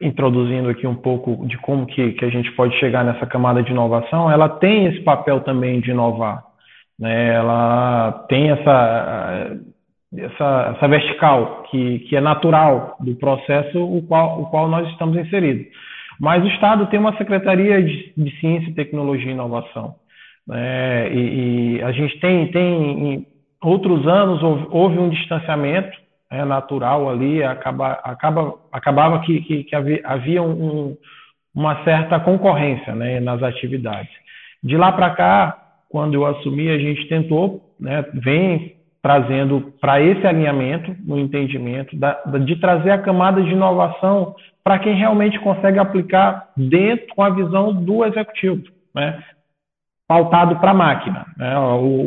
[SPEAKER 3] introduzindo aqui um pouco de como que, que a gente pode chegar nessa camada de inovação, ela tem esse papel também de inovar. Né? Ela tem essa, essa, essa vertical que, que é natural do processo o qual, o qual nós estamos inseridos. Mas o Estado tem uma Secretaria de, de Ciência, Tecnologia e Inovação. Né? E, e, a gente tem, tem, em outros anos, houve, houve um distanciamento é, natural ali, acaba, acaba, acabava que, que, que havia, havia um, uma certa concorrência né, nas atividades. De lá para cá, quando eu assumi, a gente tentou, né, vem trazendo para esse alinhamento, no entendimento, da, de trazer a camada de inovação para quem realmente consegue aplicar dentro com a visão do executivo, né, pautado para a máquina. Né,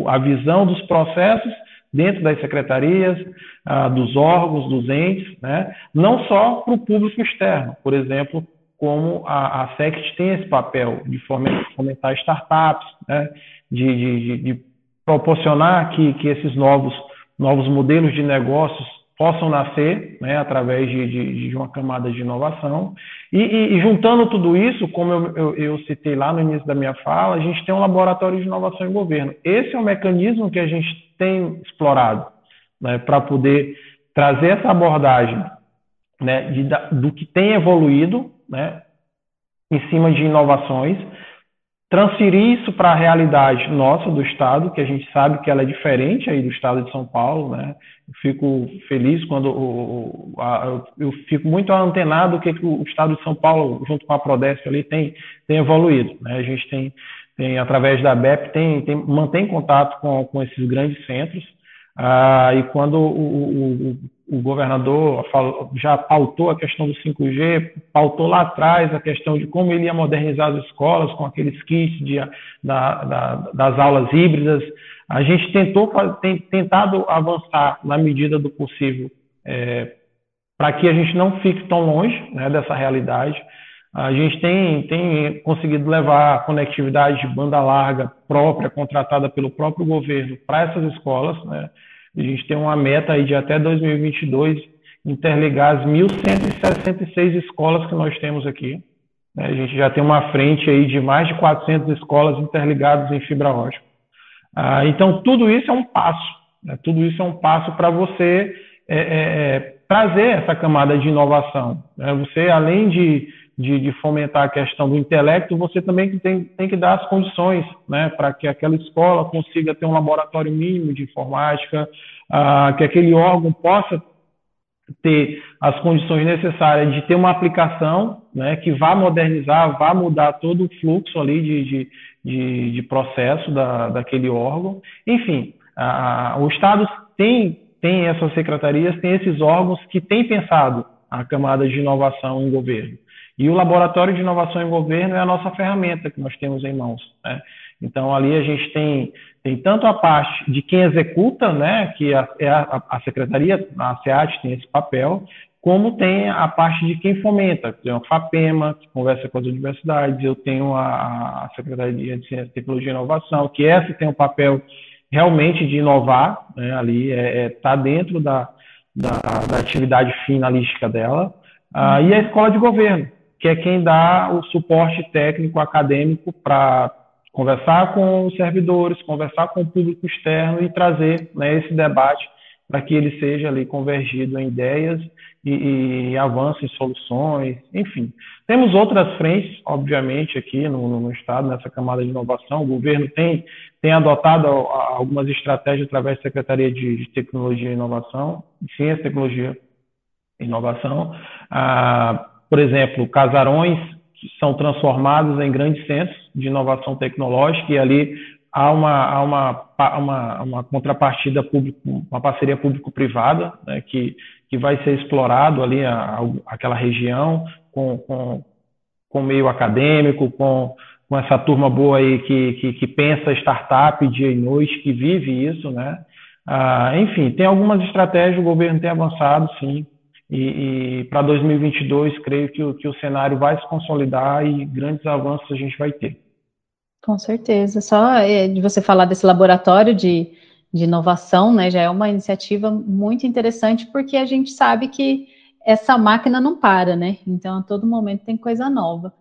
[SPEAKER 3] a visão dos processos dentro das secretarias, ah, dos órgãos, dos entes, né? não só para o público externo, por exemplo, como a, a SECT tem esse papel de fomentar startups, né? de, de, de, proporcionar que, que esses novos, novos modelos de negócios possam nascer né, através de, de, de, uma camada de inovação. E, e, e juntando tudo isso, como eu, eu, eu, citei lá no início da minha fala, a gente tem um laboratório de inovação em governo. Esse é o mecanismo que a gente tem explorado né, para poder trazer essa abordagem né, de, do que tem evoluído né, em cima de inovações, transferir isso para a realidade nossa do Estado, que a gente sabe que ela é diferente aí do Estado de São Paulo, né? Eu fico feliz quando o, a, eu fico muito antenado que o Estado de São Paulo, junto com a Prodesp ali, tem, tem evoluído. Né? A gente tem, tem, através da BEP, tem, tem, mantém contato com, com esses grandes centros, ah, e quando o, o, o governador já pautou a questão do 5G, pautou lá atrás a questão de como ele ia modernizar as escolas com aqueles kits de, da, da, das aulas híbridas. A gente tentou tem, tentado avançar na medida do possível é, para que a gente não fique tão longe né, dessa realidade. A gente tem, tem conseguido levar a conectividade de banda larga própria, contratada pelo próprio governo, para essas escolas. Né? A gente tem uma meta aí de até 2022 interligar as 1.166 escolas que nós temos aqui. Né? A gente já tem uma frente aí de mais de 400 escolas interligadas em fibra ótica. Ah, então, tudo isso é um passo. Né? Tudo isso é um passo para você é, é, é, trazer essa camada de inovação. Né? Você, além de de, de, fomentar a questão do intelecto, você também tem, tem que dar as condições né, para que aquela escola consiga ter um laboratório mínimo de informática, ah, que aquele órgão possa ter as condições necessárias de ter uma aplicação né, que vá modernizar, vá mudar todo o fluxo ali de, de, de, de processo da, daquele órgão. Enfim, o Estado tem, tem essas secretarias, tem esses órgãos que têm pensado a camada de inovação em governo. E o Laboratório de Inovação em Governo é a nossa ferramenta que nós temos em mãos. Né? Então, ali a gente tem, tem tanto a parte de quem executa, né, que a, é a, a secretaria, a SEAT tem esse papel, como tem a parte de quem fomenta. Tem a FAPEMA, que conversa com as universidades, eu tenho a, Secretaria de Ciência, Tecnologia e Inovação, que essa tem um papel realmente de inovar, né, ali está é, é, tá dentro da, da, da, atividade finalística dela, ah, e a Escola de Governo, que é quem dá o suporte técnico acadêmico para conversar com os servidores, conversar com o público externo e trazer né, esse debate para que ele seja ali convergido em ideias e, e avance em soluções, enfim. Temos outras frentes, obviamente, aqui no, no, Estado, nessa camada de inovação. O governo tem, tem adotado algumas estratégias através da Secretaria de, Tecnologia e Inovação, de Ciência, Tecnologia e Inovação. Ah, por exemplo, casarões são transformados em grandes centros de inovação tecnológica e ali há uma, há uma, uma, uma contrapartida público, uma parceria público-privada, né, que, que vai ser explorado ali a, a, aquela região com, com, com meio acadêmico, com, com essa turma boa aí que, que, que pensa startup dia e noite, que vive isso, né? Ah, enfim, tem algumas estratégias, o governo tem avançado, sim, e, e para 2022 creio que o, que o cenário vai se consolidar e grandes avanços a gente vai ter.
[SPEAKER 2] Com certeza. Só é, de você falar desse laboratório de, de inovação, né, já é uma iniciativa muito interessante, porque a gente sabe que essa máquina não para, né? Então, a todo momento tem coisa nova.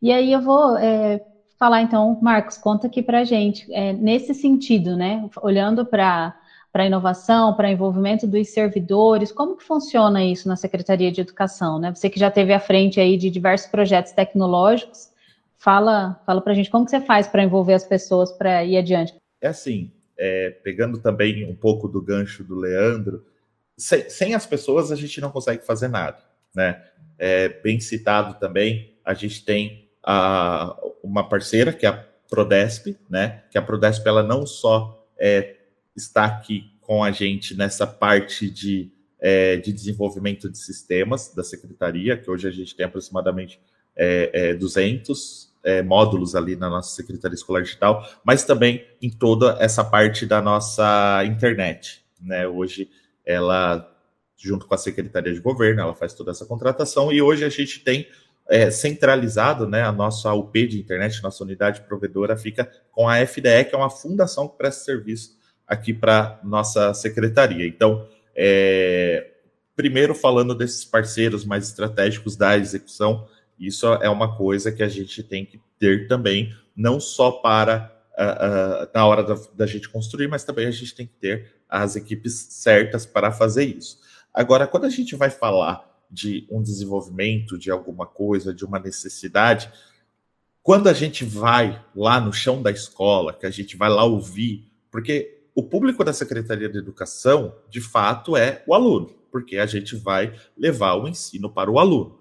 [SPEAKER 2] E aí eu vou é, falar, então, Marcos, conta aqui para gente, é, nesse sentido, né? Olhando para para inovação, para envolvimento dos servidores, como que funciona isso na Secretaria de Educação, né? Você que já teve à frente aí de diversos projetos tecnológicos, Fala, fala para a gente como que você faz para envolver as pessoas para ir adiante.
[SPEAKER 4] É assim, é, pegando também um pouco do gancho do Leandro, sem, sem, as pessoas a gente não consegue fazer nada, né? É, bem citado também, a gente tem a, uma parceira que é a Prodesp, né? Que a Prodesp ela não só é, está aqui com a gente nessa parte de, é, de desenvolvimento de sistemas da secretaria, que hoje a gente tem aproximadamente é, 200 é, módulos ali na nossa Secretaria Escolar Digital, mas também em toda essa parte da nossa internet. Né? Hoje, ela, junto com a Secretaria de Governo, ela faz toda essa contratação e hoje a gente tem é, centralizado né, a nossa UP de internet, nossa unidade provedora, fica com a FDE, que é uma fundação que presta serviço aqui para nossa secretaria. Então, é, primeiro falando desses parceiros mais estratégicos da execução, isso é uma coisa que a gente tem que ter também, não só para uh, uh, na hora da, da, gente construir, mas também a gente tem que ter as equipes certas para fazer isso. Agora, quando a gente vai falar de um desenvolvimento, de alguma coisa, de uma necessidade, quando a gente vai lá no chão da escola, que a gente vai lá ouvir, porque o público da Secretaria de Educação, de fato, é o aluno, porque a gente vai levar o ensino para o aluno.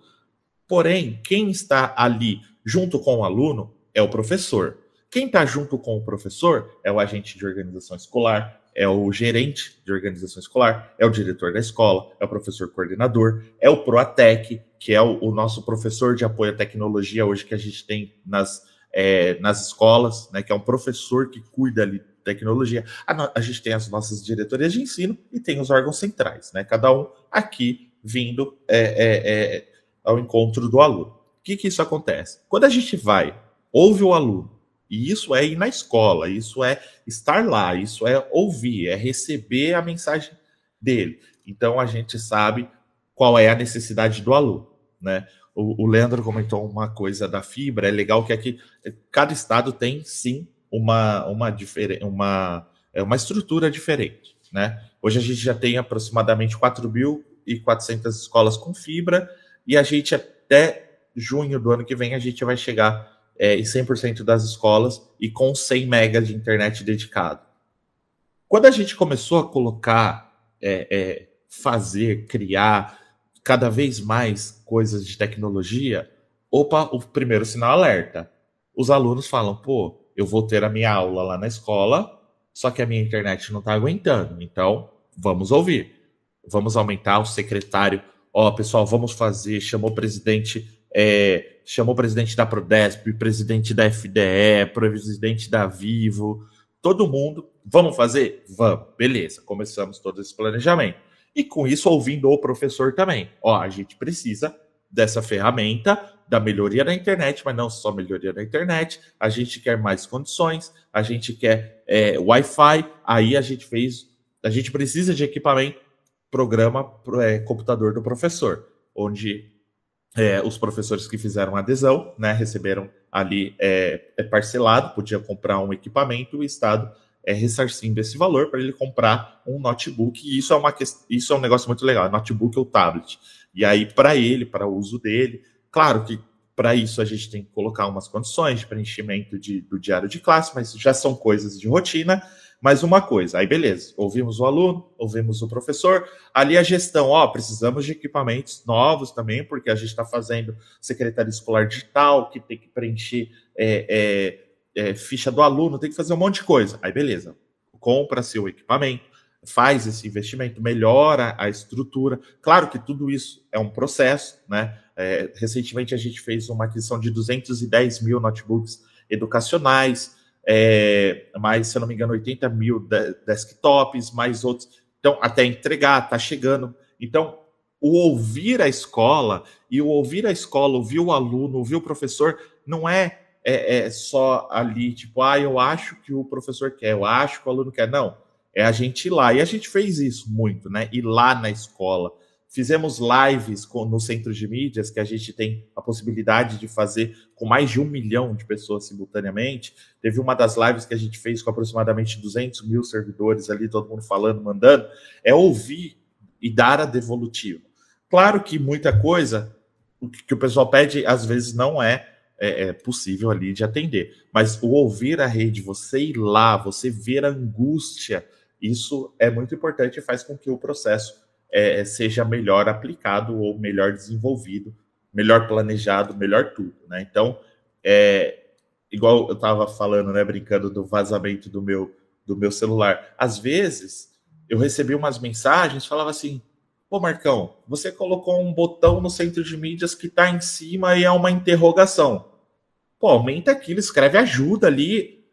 [SPEAKER 4] Porém, quem está ali junto com o aluno é o professor. Quem está junto com o professor é o agente de organização escolar, é o gerente de organização escolar, é o diretor da escola, é o professor coordenador, é o Proatec, que é o, o nosso professor de apoio à tecnologia hoje que a gente tem nas, é, nas escolas, né, que é um professor que cuida ali tecnologia. A, a, gente tem as nossas diretorias de ensino e tem os órgãos centrais, né, cada um aqui vindo é, é, é ao encontro do aluno. O que, que isso acontece? Quando a gente vai, ouve o aluno, e isso é ir na escola, isso é estar lá, isso é ouvir, é receber a mensagem dele. Então a gente sabe qual é a necessidade do aluno, né? O, o Leandro comentou uma coisa da fibra, é legal que aqui cada estado tem sim uma uma uma é uma estrutura diferente, né? Hoje a gente já tem aproximadamente 4.400 escolas com fibra e a gente até junho do ano que vem a gente vai chegar é, em 100% das escolas e com 100 megas de internet dedicado. Quando a gente começou a colocar, é, é, fazer, criar cada vez mais coisas de tecnologia, opa, o primeiro sinal alerta. Os alunos falam, pô, eu vou ter a minha aula lá na escola, só que a minha internet não está aguentando. Então, vamos ouvir. Vamos aumentar o secretário ó, pessoal, vamos fazer, chamou o presidente é, chamou o presidente da Prodesp, presidente da FDE, presidente da Vivo, todo mundo. Vamos fazer? Vamos. Beleza, começamos todo esse planejamento. E com isso, ouvindo o professor também. Ó, a gente precisa dessa ferramenta, da melhoria da internet, mas não só melhoria da internet, a gente quer mais condições, a gente quer é, Wi-Fi, aí a gente fez, a gente precisa de equipamento, programa é, computador do professor, onde é, os professores que fizeram adesão, né, receberam ali é, é parcelado, podia comprar um equipamento, o Estado é ressarcindo esse valor para ele comprar um notebook, e isso é, uma, isso é um negócio muito legal, notebook ou tablet. E aí, para ele, para o uso dele, claro que para isso a gente tem que colocar umas condições de preenchimento de, do diário de classe, mas já são coisas de rotina. Mas uma coisa, aí beleza, ouvimos o aluno, ouvimos o professor, ali a gestão, ó, precisamos de equipamentos novos também, porque a gente está fazendo secretaria escolar digital, que tem que preencher é, é, é, ficha do aluno, tem que fazer um monte de coisa. Aí beleza, compra seu equipamento, faz esse investimento, melhora a estrutura. Claro que tudo isso é um processo, né? É, recentemente a gente fez uma aquisição de 210 mil notebooks educacionais, é, mais, se eu não me engano, 80 mil desktops, mais outros. Então, até entregar, está chegando. Então, o ouvir a escola e o ouvir a escola, ouvir o aluno, ouvir o professor, não é, é, é só ali, tipo, ah, eu acho que o professor quer, eu acho que o aluno quer. Não é a gente ir lá. E a gente fez isso muito, né? Ir lá na escola. Fizemos lives com, no centro de mídias, que a gente tem a possibilidade de fazer com mais de um milhão de pessoas simultaneamente. Teve uma das lives que a gente fez com aproximadamente 200 mil servidores ali, todo mundo falando, mandando. É ouvir e dar a devolutiva. Claro que muita coisa que o pessoal pede, às vezes, não é é, é, possível ali de atender. Mas o ouvir a rede, você ir lá, você ver a angústia isso é muito importante e faz com que o processo é, seja melhor aplicado ou melhor desenvolvido, melhor planejado, melhor tudo, né? Então, é, igual eu estava falando, né, brincando do vazamento do meu do meu celular. Às vezes eu recebi umas mensagens, falava assim: "Pô, Marcão, você colocou um botão no centro de mídias que está em cima e é uma interrogação. Pô, aumenta aquilo, escreve ajuda ali.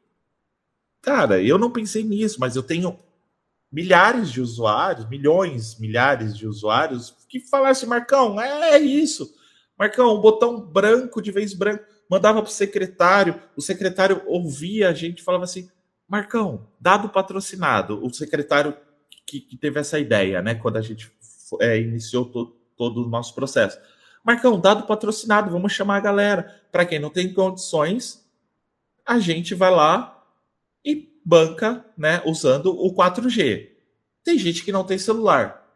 [SPEAKER 4] Cara, eu não pensei nisso, mas eu tenho milhares de usuários, milhões, milhares de usuários que falassem, Marcão, é isso. Marcão, o botão branco de vez branco, mandava para o secretário, o secretário ouvia a gente falava assim, Marcão, dado patrocinado, o secretário que, que teve essa ideia, né, quando a gente é, iniciou to, todo o nosso processo. Marcão, dado patrocinado, vamos chamar a galera. Para quem não tem condições, a gente vai lá e banca, né, usando o 4G. Tem gente que não tem celular.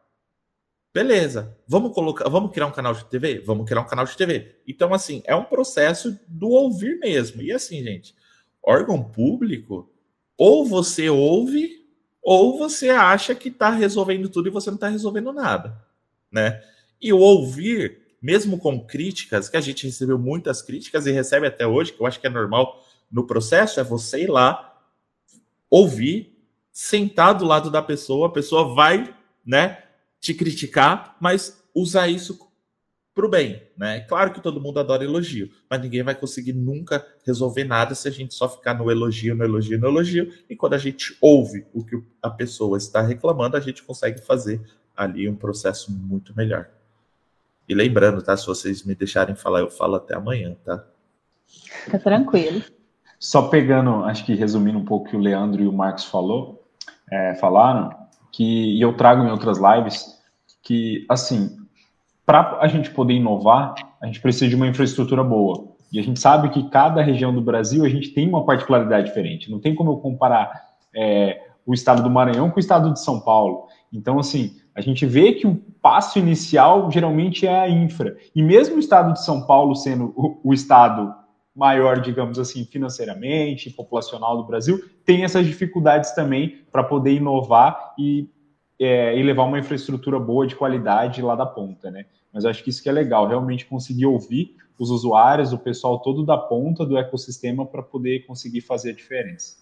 [SPEAKER 4] Beleza. Vamos colocar, vamos criar um canal de TV? Vamos criar um canal de TV. Então assim, é um processo do ouvir mesmo. E assim, gente, órgão público, ou você ouve ou você acha que está resolvendo tudo e você não está resolvendo nada, né? E o ouvir, mesmo com críticas, que a gente recebeu muitas críticas e recebe até hoje, que eu acho que é normal no processo, é você ir lá ouvir, sentar do lado da pessoa, a pessoa vai, né, te criticar, mas usar isso para o bem, né? Claro que todo mundo adora elogio, mas ninguém vai conseguir nunca resolver nada se a gente só ficar no elogio, no elogio, no elogio. E quando a gente ouve o que a pessoa está reclamando, a gente consegue fazer ali um processo muito melhor. E lembrando, tá? Se vocês me deixarem falar, eu falo até amanhã, tá?
[SPEAKER 2] Fica tranquilo.
[SPEAKER 5] Só pegando, acho que resumindo um pouco o que o Leandro e o Marcos falou, é, falaram, que e eu trago em outras lives, que assim, para a gente poder inovar, a gente precisa de uma infraestrutura boa. E a gente sabe que cada região do Brasil a gente tem uma particularidade diferente. Não tem como eu comparar é, o estado do Maranhão com o estado de São Paulo. Então, assim, a gente vê que o passo inicial geralmente é a infra. E mesmo o estado de São Paulo sendo o, o estado maior, digamos assim, financeiramente, populacional do Brasil, tem essas dificuldades também para poder inovar e, é, e levar uma infraestrutura boa, de qualidade lá da ponta, né? Mas acho que isso que é legal, realmente conseguir ouvir os usuários, o pessoal todo da ponta do ecossistema para poder conseguir fazer a diferença.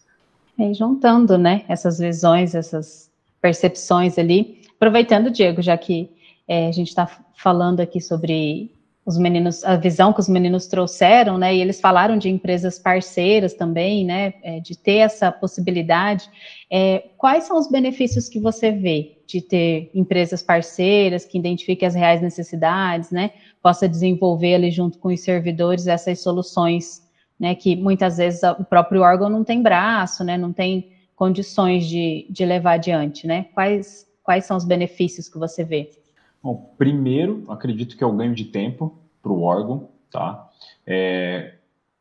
[SPEAKER 2] E juntando, né, essas visões, essas percepções ali, aproveitando, Diego, já que é, a gente está falando aqui sobre os meninos, a visão que os meninos trouxeram, né? E eles falaram de empresas parceiras também, né? É, de ter essa possibilidade. É, quais são os benefícios que você vê de ter empresas parceiras que identifiquem as reais necessidades, né? Possa desenvolver ali junto com os servidores essas soluções, né? Que muitas vezes o próprio órgão não tem braço, né? Não tem condições de, de levar adiante, né? Quais, quais são os benefícios que você vê?
[SPEAKER 5] Bom, primeiro, acredito que é o ganho de tempo para o órgão, tá? É,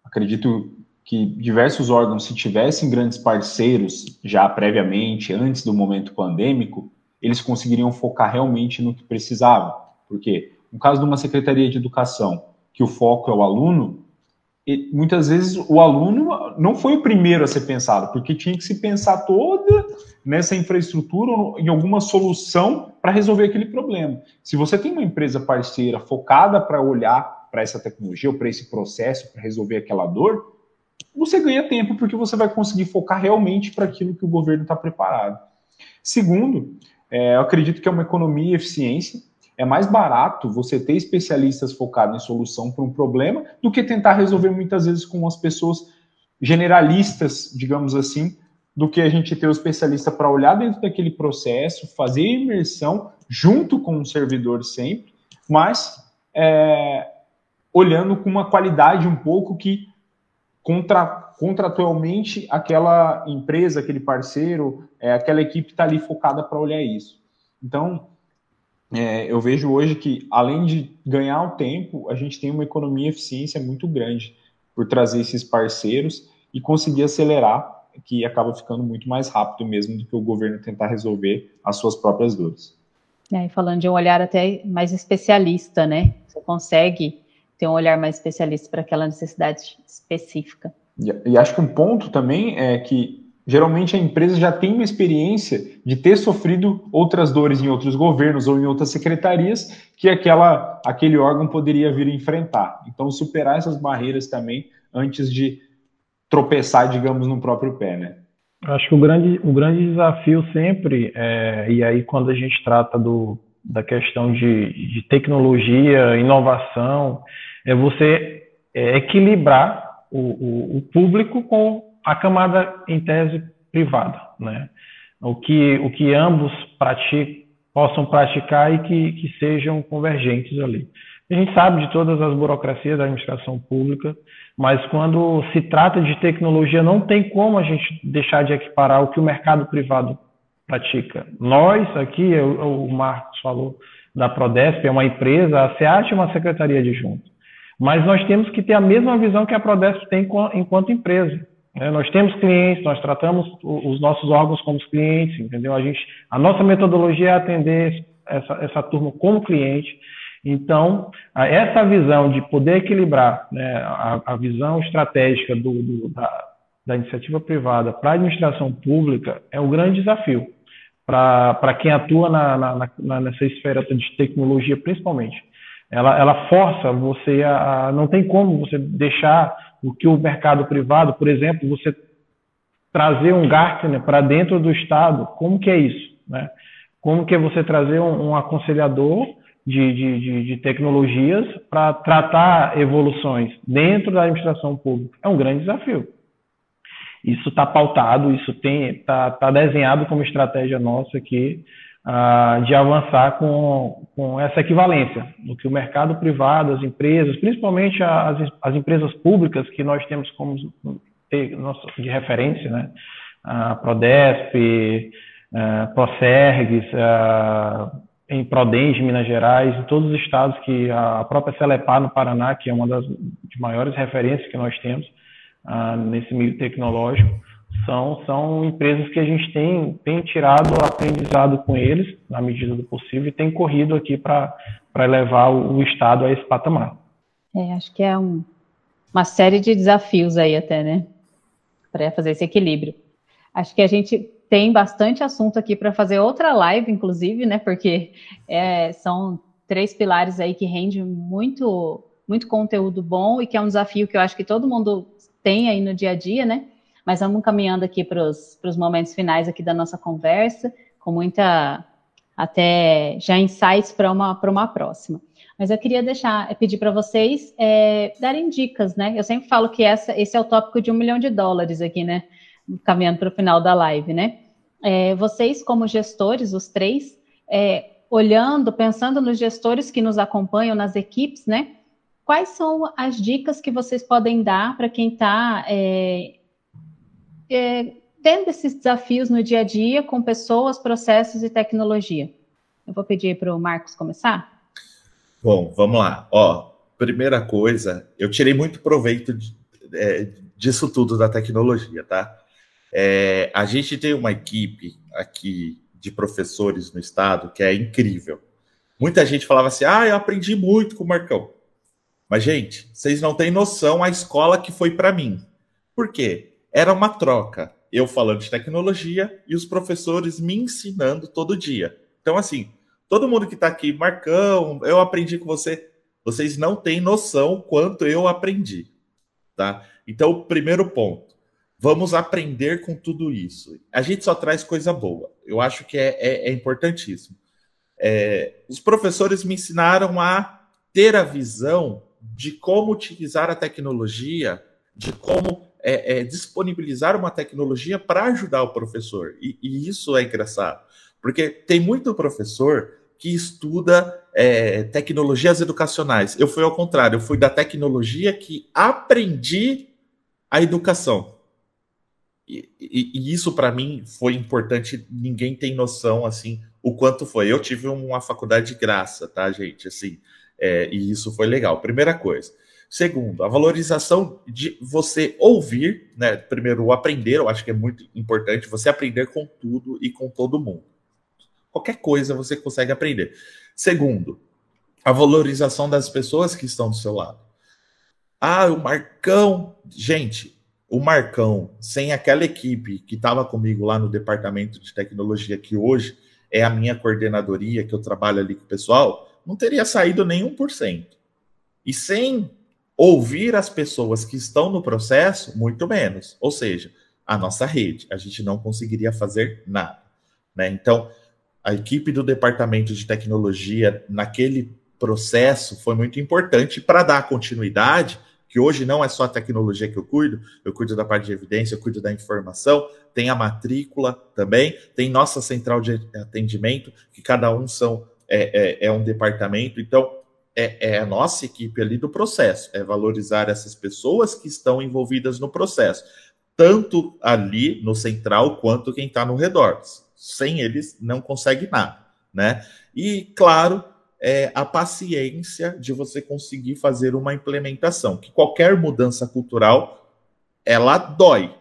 [SPEAKER 5] acredito que diversos órgãos, se tivessem grandes parceiros já previamente, antes do momento pandêmico, eles conseguiriam focar realmente no que precisavam. Porque, no caso de uma secretaria de educação, que o foco é o aluno, muitas vezes o aluno não foi o primeiro a ser pensado, porque tinha que se pensar toda nessa infraestrutura em alguma solução para resolver aquele problema. Se você tem uma empresa parceira focada para olhar para essa tecnologia ou para esse processo, para resolver aquela dor, você ganha tempo porque você vai conseguir focar realmente para aquilo que o governo está preparado. Segundo, é, eu acredito que é uma economia e eficiência é mais barato você ter especialistas focados em solução para um problema do que tentar resolver muitas vezes com as pessoas generalistas, digamos assim, do que a gente ter o especialista para olhar dentro daquele processo, fazer imersão junto com o servidor sempre, mas é, olhando com uma qualidade um pouco que contra, contratualmente aquela empresa, aquele parceiro, é, aquela equipe está ali focada para olhar isso. Então, é, eu vejo hoje que, além de ganhar o tempo, a gente tem uma economia e eficiência muito grande por trazer esses parceiros e conseguir acelerar, que acaba ficando muito mais rápido mesmo do que o governo tentar resolver as suas próprias dores.
[SPEAKER 2] É, falando de um olhar até mais especialista, né? Você consegue ter um olhar mais especialista para aquela necessidade específica.
[SPEAKER 5] E, e acho que um ponto também é que geralmente a empresa já tem uma experiência de ter sofrido outras dores em outros governos ou em outras secretarias que aquela, aquele órgão poderia vir enfrentar. Então, superar essas barreiras também antes de tropeçar, digamos, no próprio pé, né?
[SPEAKER 3] Acho que o grande, o grande desafio sempre, é, e aí quando a gente trata do, da questão de, de tecnologia, inovação, é você é, equilibrar o, o, o público com a camada em tese privada, né? O que, o que ambos possam praticar e que, que sejam convergentes ali. A gente sabe de todas as burocracias da administração pública, mas quando se trata de tecnologia, não tem como a gente deixar de equiparar o que o mercado privado pratica. Nós aqui, o Marcos falou da Prodesp, é uma empresa, a SEAT é uma secretaria de junto. Mas nós temos que ter a mesma visão que a Prodesp tem enquanto empresa. É, nós temos clientes, nós tratamos os nossos órgãos como clientes, entendeu? A, gente, a nossa metodologia é atender essa, essa turma como cliente. Então, essa visão de poder equilibrar né, a, a, visão estratégica do, do, da, da, iniciativa privada para a administração pública é um grande desafio para quem atua na, na, na, nessa esfera de tecnologia, principalmente. Ela, ela força você a, a. Não tem como você deixar o que o mercado privado, por exemplo, você trazer um Gartner para dentro do Estado, como que é isso? Né? Como que é você trazer um, um aconselhador de, de, de, de tecnologias para tratar evoluções dentro da administração pública? É um grande desafio. Isso está pautado, isso está tá desenhado como estratégia nossa aqui de avançar com, com essa equivalência, no que o mercado privado, as empresas, principalmente as, as empresas públicas que nós temos como de referência, né? A Prodesp, uh, Procergs, uh, em Prodenge, Minas Gerais, em todos os estados que a própria Celepar no Paraná, que é uma das maiores referências que nós temos nesse meio tecnológico, são, são empresas que a gente tem, tem tirado aprendizado com eles, na medida do possível, e tem corrido aqui para levar o, Estado a esse patamar.
[SPEAKER 2] É, acho que é um, uma série de desafios aí até, né? Para fazer esse equilíbrio. Acho que a gente tem bastante assunto aqui para fazer outra live, inclusive, né? Porque é, são três pilares aí que rendem muito, muito conteúdo bom e que é um desafio que eu acho que todo mundo tem aí no dia a dia, né? Mas vamos caminhando aqui para os momentos finais aqui da nossa conversa, com muita até já insights para uma, uma próxima. Mas eu queria deixar, pedir para vocês é, darem dicas, né? Eu sempre falo que essa, esse é o tópico de um milhão de dólares aqui, né? Caminhando para o final da live, né? É, vocês, como gestores, os três, é, olhando, pensando nos gestores que nos acompanham, nas equipes, né? Quais são as dicas que vocês podem dar para quem está é, é, tendo esses desafios no dia a dia com pessoas, processos e tecnologia? Eu vou pedir para o Marcos começar.
[SPEAKER 4] Bom, vamos lá. Ó, primeira coisa, eu tirei muito proveito de, é, disso tudo da tecnologia, tá? É, a gente tem uma equipe aqui de professores no estado que é incrível. Muita gente falava assim: ah, eu aprendi muito com o Marcão. Mas, gente, vocês não têm noção a escola que foi para mim. Por quê? Era uma troca. Eu falando de tecnologia e os professores me ensinando todo dia. Então, assim, todo mundo que está aqui, Marcão, eu aprendi com você. Vocês não têm noção quanto eu aprendi, tá? Então, primeiro ponto, vamos aprender com tudo isso. A gente só traz coisa boa. Eu acho que é, é, é importantíssimo. É, os professores me ensinaram a ter a visão de como utilizar a tecnologia, de como é, é, disponibilizar uma tecnologia para ajudar o professor. E, e, isso é engraçado, porque tem muito professor que estuda é, tecnologias educacionais. Eu fui ao contrário, eu fui da tecnologia que aprendi a educação. E, e, e isso para mim foi importante. Ninguém tem noção assim o quanto foi. Eu tive uma faculdade de graça, tá, gente? Assim, é, e isso foi legal. Primeira coisa. Segundo, a valorização de você ouvir, né? Primeiro, o aprender, eu acho que é muito importante você aprender com tudo e com todo mundo. Qualquer coisa você consegue aprender. Segundo, a valorização das pessoas que estão do seu lado. Ah, o Marcão. Gente, o Marcão, sem aquela equipe que estava comigo lá no departamento de tecnologia, que hoje é a minha coordenadoria, que eu trabalho ali com o pessoal, não teria saído nem 1%. E sem ouvir as pessoas que estão no processo, muito menos. Ou seja, a nossa rede, a gente não conseguiria fazer nada. Né? Então, a equipe do departamento de tecnologia naquele processo foi muito importante para dar continuidade que hoje não é só a tecnologia que eu cuido, eu cuido da parte de evidência, eu cuido da informação, tem a matrícula também, tem nossa central de atendimento, que cada um são é, é, é um departamento, então é, é, a nossa equipe ali do processo, é valorizar essas pessoas que estão envolvidas no processo, tanto ali no central quanto quem está no redor. Sem eles não consegue nada, né? E claro, é, a paciência de você conseguir fazer uma implementação, que qualquer mudança cultural, ela dói,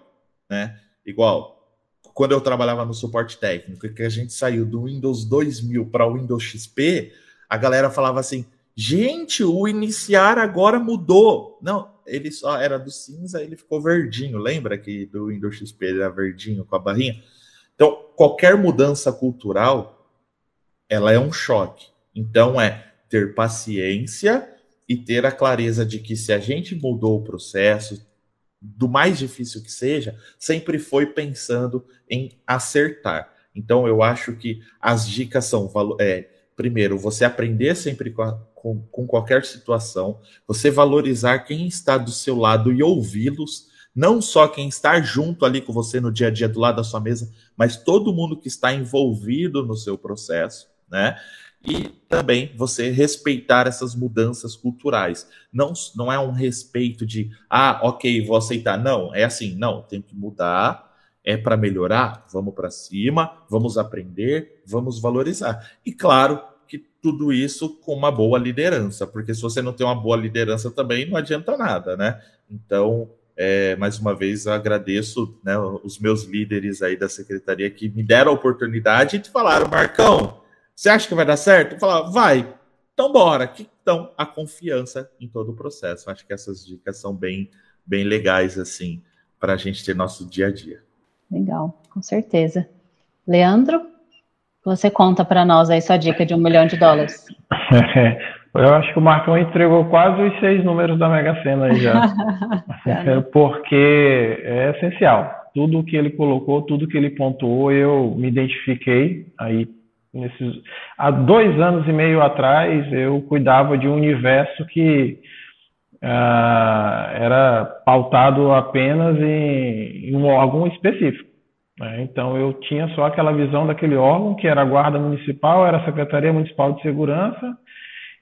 [SPEAKER 4] né? Igual, quando eu trabalhava no suporte técnico, que a gente saiu do Windows 2000 para o Windows XP, a galera falava assim, gente, o iniciar agora mudou. Não, ele só era do cinza, ele ficou verdinho. Lembra que do Windows XP ele era verdinho com a barrinha? Então, qualquer mudança cultural, ela é um choque. Então é ter paciência e ter a clareza de que se a gente mudou o processo, do mais difícil que seja, sempre foi pensando em acertar. Então eu acho que as dicas são é, primeiro, você aprender sempre com, a, com, com qualquer situação, você valorizar quem está do seu lado e ouvi-los, não só quem está junto ali com você no dia a dia do lado da sua mesa, mas todo mundo que está envolvido no seu processo, né? e também você respeitar essas mudanças culturais. Não, não é um respeito de, ah, ok, vou aceitar. Não, é assim, não, tem que mudar, é para melhorar, vamos para cima, vamos aprender, vamos valorizar. E claro tudo isso com uma boa liderança, porque se você não tem uma boa liderança também, não adianta nada, né? Então, é, mais uma vez, agradeço né, os meus líderes aí da secretaria que me deram a oportunidade de falar, Marcão, você acha que vai dar certo? Falar, vai. Então bora. Então a confiança em todo o processo. Acho que essas dicas são bem, bem legais assim para a gente ter nosso dia a dia.
[SPEAKER 2] Legal, com certeza. Leandro, você conta para nós aí sua dica de um milhão de dólares.
[SPEAKER 3] Eu acho que o Marcão entregou quase os seis números da Mega Sena aí já. Porque é essencial. Tudo que ele colocou, tudo que ele pontuou, eu me identifiquei. Aí nesses, há dois anos e meio atrás, eu cuidava de um universo que uh, era pautado apenas em, em um órgão específico. Né? Então, eu tinha só aquela visão daquele órgão, que era a Guarda Municipal, era a Secretaria Municipal de Segurança,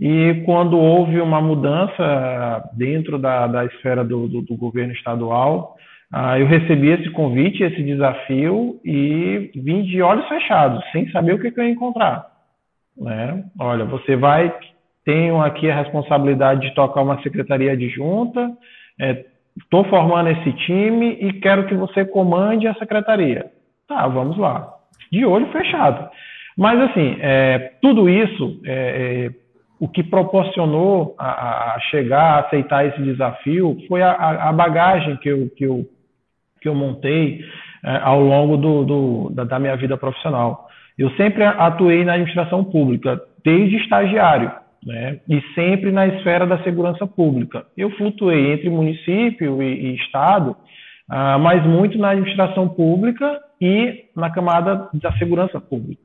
[SPEAKER 3] e quando houve uma mudança dentro da, da esfera do, do, do governo estadual, uh, eu recebi esse convite, esse desafio, e vim de olhos fechados, sem saber o que, que eu ia encontrar. Né? Olha, você vai tenho aqui a responsabilidade de tocar uma secretaria adjunta, estou formando esse time e quero que você comande a secretaria. Tá, vamos lá. De olho fechado. Mas, assim, é, tudo isso, é, é o que proporcionou a, a, chegar a aceitar esse desafio foi a, a bagagem que eu, que eu, que eu montei é, ao longo do, do, da, da minha vida profissional. Eu sempre atuei na administração pública, desde estagiário né? e sempre na esfera da segurança pública. Eu flutuei entre município e, e estado, uh, mas muito na administração pública e na camada da segurança pública.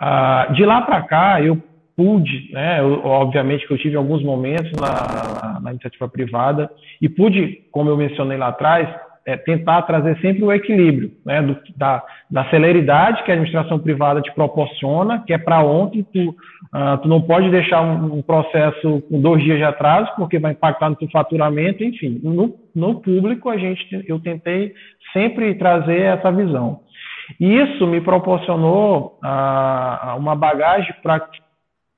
[SPEAKER 3] Uh, de lá para cá, eu pude, né, eu, obviamente que eu tive alguns momentos na, na, na iniciativa privada e pude, como eu mencionei lá atrás, é, tentar trazer sempre o equilíbrio né, do, da, da, celeridade que a administração privada te proporciona, que é para ontem, tu, uh, tu não pode deixar um, um, processo com dois dias de atraso, porque vai impactar no teu faturamento, enfim. No, no público, a gente, eu tentei sempre trazer essa visão. E isso me proporcionou uh, uma bagagem para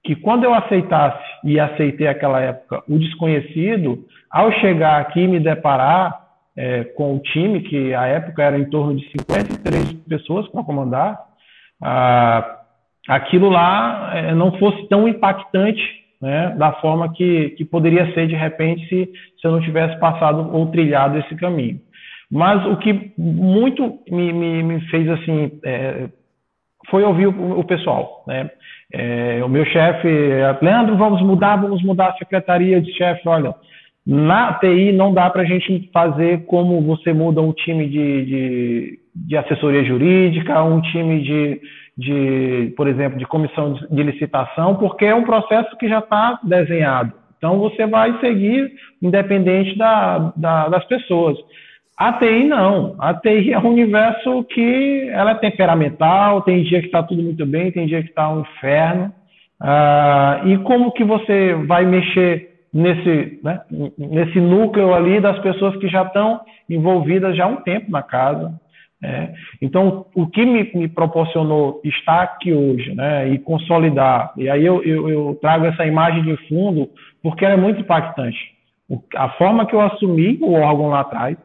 [SPEAKER 3] que quando eu aceitasse e aceitei aquela época o desconhecido, ao chegar aqui e me deparar é, com o time, que à época era em torno de 53 pessoas para comandar, ah, aquilo lá é, não fosse tão impactante né, da forma que, que poderia ser de repente se, se eu não tivesse passado ou trilhado esse caminho. Mas o que muito me, me, me fez assim é, foi ouvir o, o pessoal. Né? É, o meu chefe, Leandro, vamos mudar, vamos mudar a secretaria de chefe. Olha, na TI não dá para a gente fazer como você muda um time de, de, de assessoria jurídica, um time de, de, por exemplo, de comissão de licitação, porque é um processo que já está desenhado. Então você vai seguir independente da, da, das pessoas. A TI não. A TI é um universo que ela é temperamental, tem dia que está tudo muito bem, tem dia que está um inferno. Ah, e como que você vai mexer nesse, né, nesse núcleo ali das pessoas que já estão envolvidas já há um tempo na casa. Né? Então, o que me, me, proporcionou estar aqui hoje né, e consolidar, e aí eu, eu, eu trago essa imagem de fundo porque ela é muito impactante. A forma que eu assumi o órgão lá atrás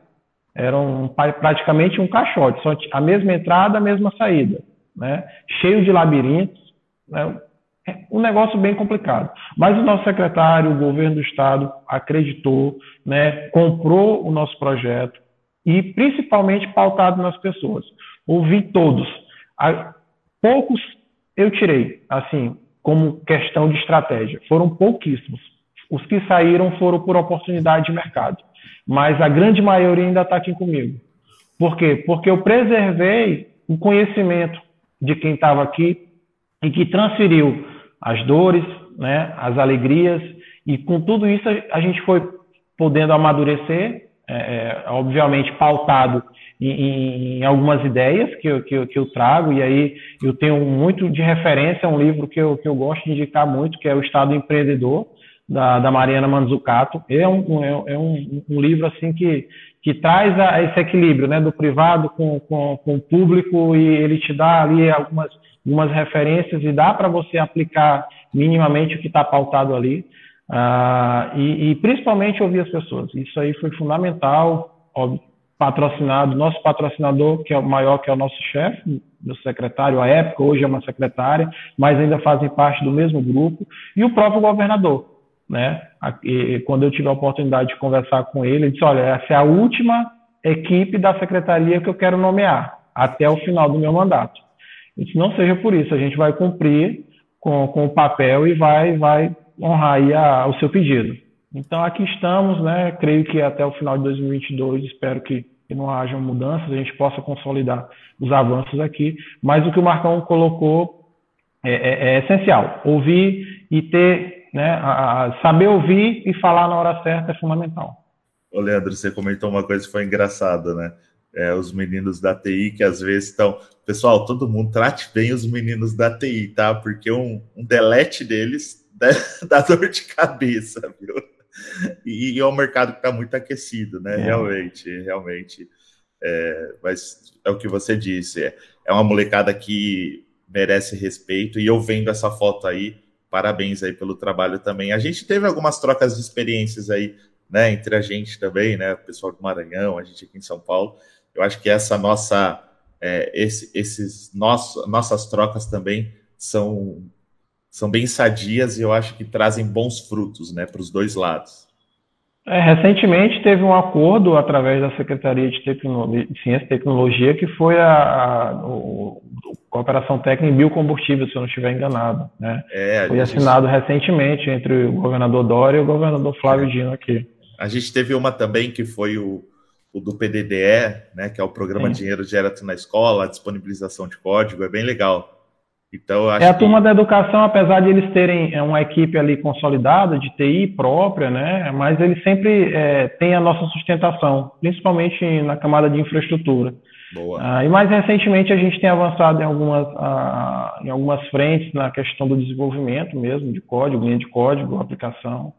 [SPEAKER 3] era um, praticamente um caixote, só a mesma entrada, a mesma saída, né, cheio de labirintos. Né, é um negócio bem complicado. Mas o nosso secretário, o governo do estado, acreditou, né, comprou o nosso projeto e principalmente pautado nas pessoas. Ouvi todos. Poucos eu tirei, assim, como questão de estratégia. Foram pouquíssimos. Os que saíram foram por oportunidade de mercado. Mas a grande maioria ainda está aqui comigo. Por quê? Porque eu preservei o conhecimento de quem estava aqui e que transferiu as dores, né, as alegrias, e com tudo isso a gente foi podendo amadurecer, é, é, obviamente pautado em, em, algumas ideias que eu, que, eu, que eu trago, e aí eu tenho muito de referência um livro que eu, que eu gosto de indicar muito, que é o Estado Empreendedor, da, da Mariana Manzucato. É um, é, é um, um livro assim que, que traz a, esse equilíbrio né, do privado com, com, com o público e ele te dá ali algumas algumas referências e dá para você aplicar minimamente o que está pautado ali. Uh, e, e, principalmente ouvir as pessoas. Isso aí foi fundamental, ó, patrocinado, nosso patrocinador, que é o maior, que é o nosso chefe, meu secretário à época, hoje é uma secretária, mas ainda fazem parte do mesmo grupo, e o próprio governador. Né? E, quando eu tive a oportunidade de conversar com ele, ele disse, olha, essa é a última equipe da secretaria que eu quero nomear, até o final do meu mandato. Não seja por isso, a gente vai cumprir com, com o papel e vai, vai honrar a, o seu pedido. Então aqui estamos, né? Creio que até o final de 2022 espero que, que não haja mudanças, a gente possa consolidar os avanços aqui. Mas o que o Marcão colocou é, é, é essencial. Ouvir e ter, né, a, a saber ouvir e falar na hora certa é fundamental.
[SPEAKER 4] Ô, Leandro, você comentou uma coisa que foi engraçada, né? É, os meninos da TI que às vezes estão. Pessoal, todo mundo trate bem os meninos da TI, tá? Porque um, um delete deles dá, dá dor de cabeça, viu? E, e é um mercado que está muito aquecido, né? É. Realmente, realmente. É, mas é o que você disse, é, é uma molecada que merece respeito, e eu vendo essa foto aí, parabéns aí pelo trabalho também. A gente teve algumas trocas de experiências aí, né, entre a gente também, né, o pessoal do Maranhão, a gente aqui em São Paulo. Eu acho que essa nossa, é, esse, esses nosso, nossas trocas também são são bem sadias e eu acho que trazem bons frutos, né, para os dois lados.
[SPEAKER 3] É, recentemente teve um acordo através da Secretaria de, de Ciência e Tecnologia que foi a, a, a cooperação técnica em biocombustível, se eu não estiver enganado. Né? É, foi assinado gente... recentemente entre o governador Dória e o governador Flávio é. Dino aqui.
[SPEAKER 4] A gente teve uma também que foi o, o do PDDE, né, que é o Programa Sim. Dinheiro Direto na Escola, a disponibilização de código, é bem legal.
[SPEAKER 3] Então, é a que... turma da educação, apesar de eles terem é, uma equipe ali consolidada, de TI própria, né, mas eles sempre é, têm a nossa sustentação, principalmente na camada de infraestrutura. Ah, e mais recentemente a gente tem avançado em algumas, ah, em algumas frentes na questão do desenvolvimento mesmo, de código, linha de código, aplicação.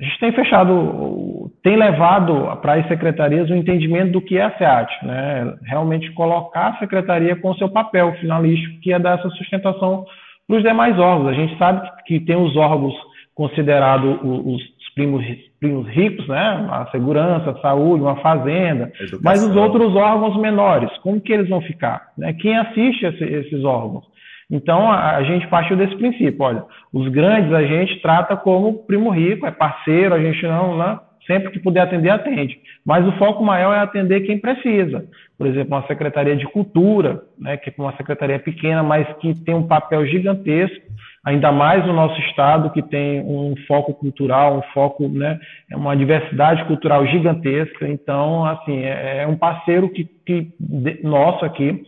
[SPEAKER 3] A gente tem fechado, tem levado para as secretarias o entendimento do que é a SEAT, né? realmente colocar a secretaria com o seu papel finalístico, que é dar essa sustentação para os demais órgãos. A gente sabe que tem os órgãos considerados os primos, primos ricos, né? a segurança, a saúde, uma fazenda, mas os outros órgãos menores, como que eles vão ficar? Né? Quem assiste esse, esses órgãos? Então, a, a, gente partiu desse princípio. Olha, os grandes a gente trata como primo rico, é parceiro, a gente não, né? sempre que puder atender, atende. Mas o foco maior é atender quem precisa. Por exemplo, uma secretaria de cultura, né, que é uma secretaria pequena, mas que tem um papel gigantesco, ainda mais no nosso estado, que tem um foco cultural, um foco, né, é uma diversidade cultural gigantesca. Então, assim, é, é um parceiro que, que nosso aqui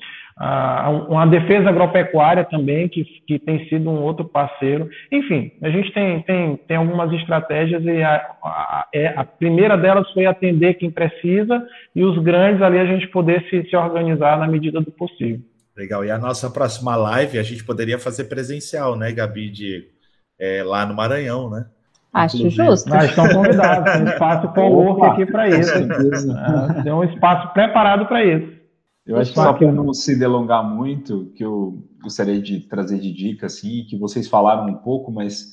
[SPEAKER 3] uma defesa agropecuária também, que, que tem sido um outro parceiro. Enfim, a gente tem, tem, tem algumas estratégias e a, a, é, a, primeira delas foi atender quem precisa e os grandes ali a gente poder se, se organizar na medida do possível.
[SPEAKER 4] Legal. E a nossa próxima live a gente poderia fazer presencial, né, Gabi e Diego? É, lá no Maranhão, né?
[SPEAKER 2] Acho Inclusive. justo.
[SPEAKER 3] Mas estão convidados, tem um espaço com aqui para isso. tem um espaço preparado para isso.
[SPEAKER 5] Eu acho que só para não se delongar muito, que eu gostaria de trazer de dica, assim, que vocês falaram um pouco, mas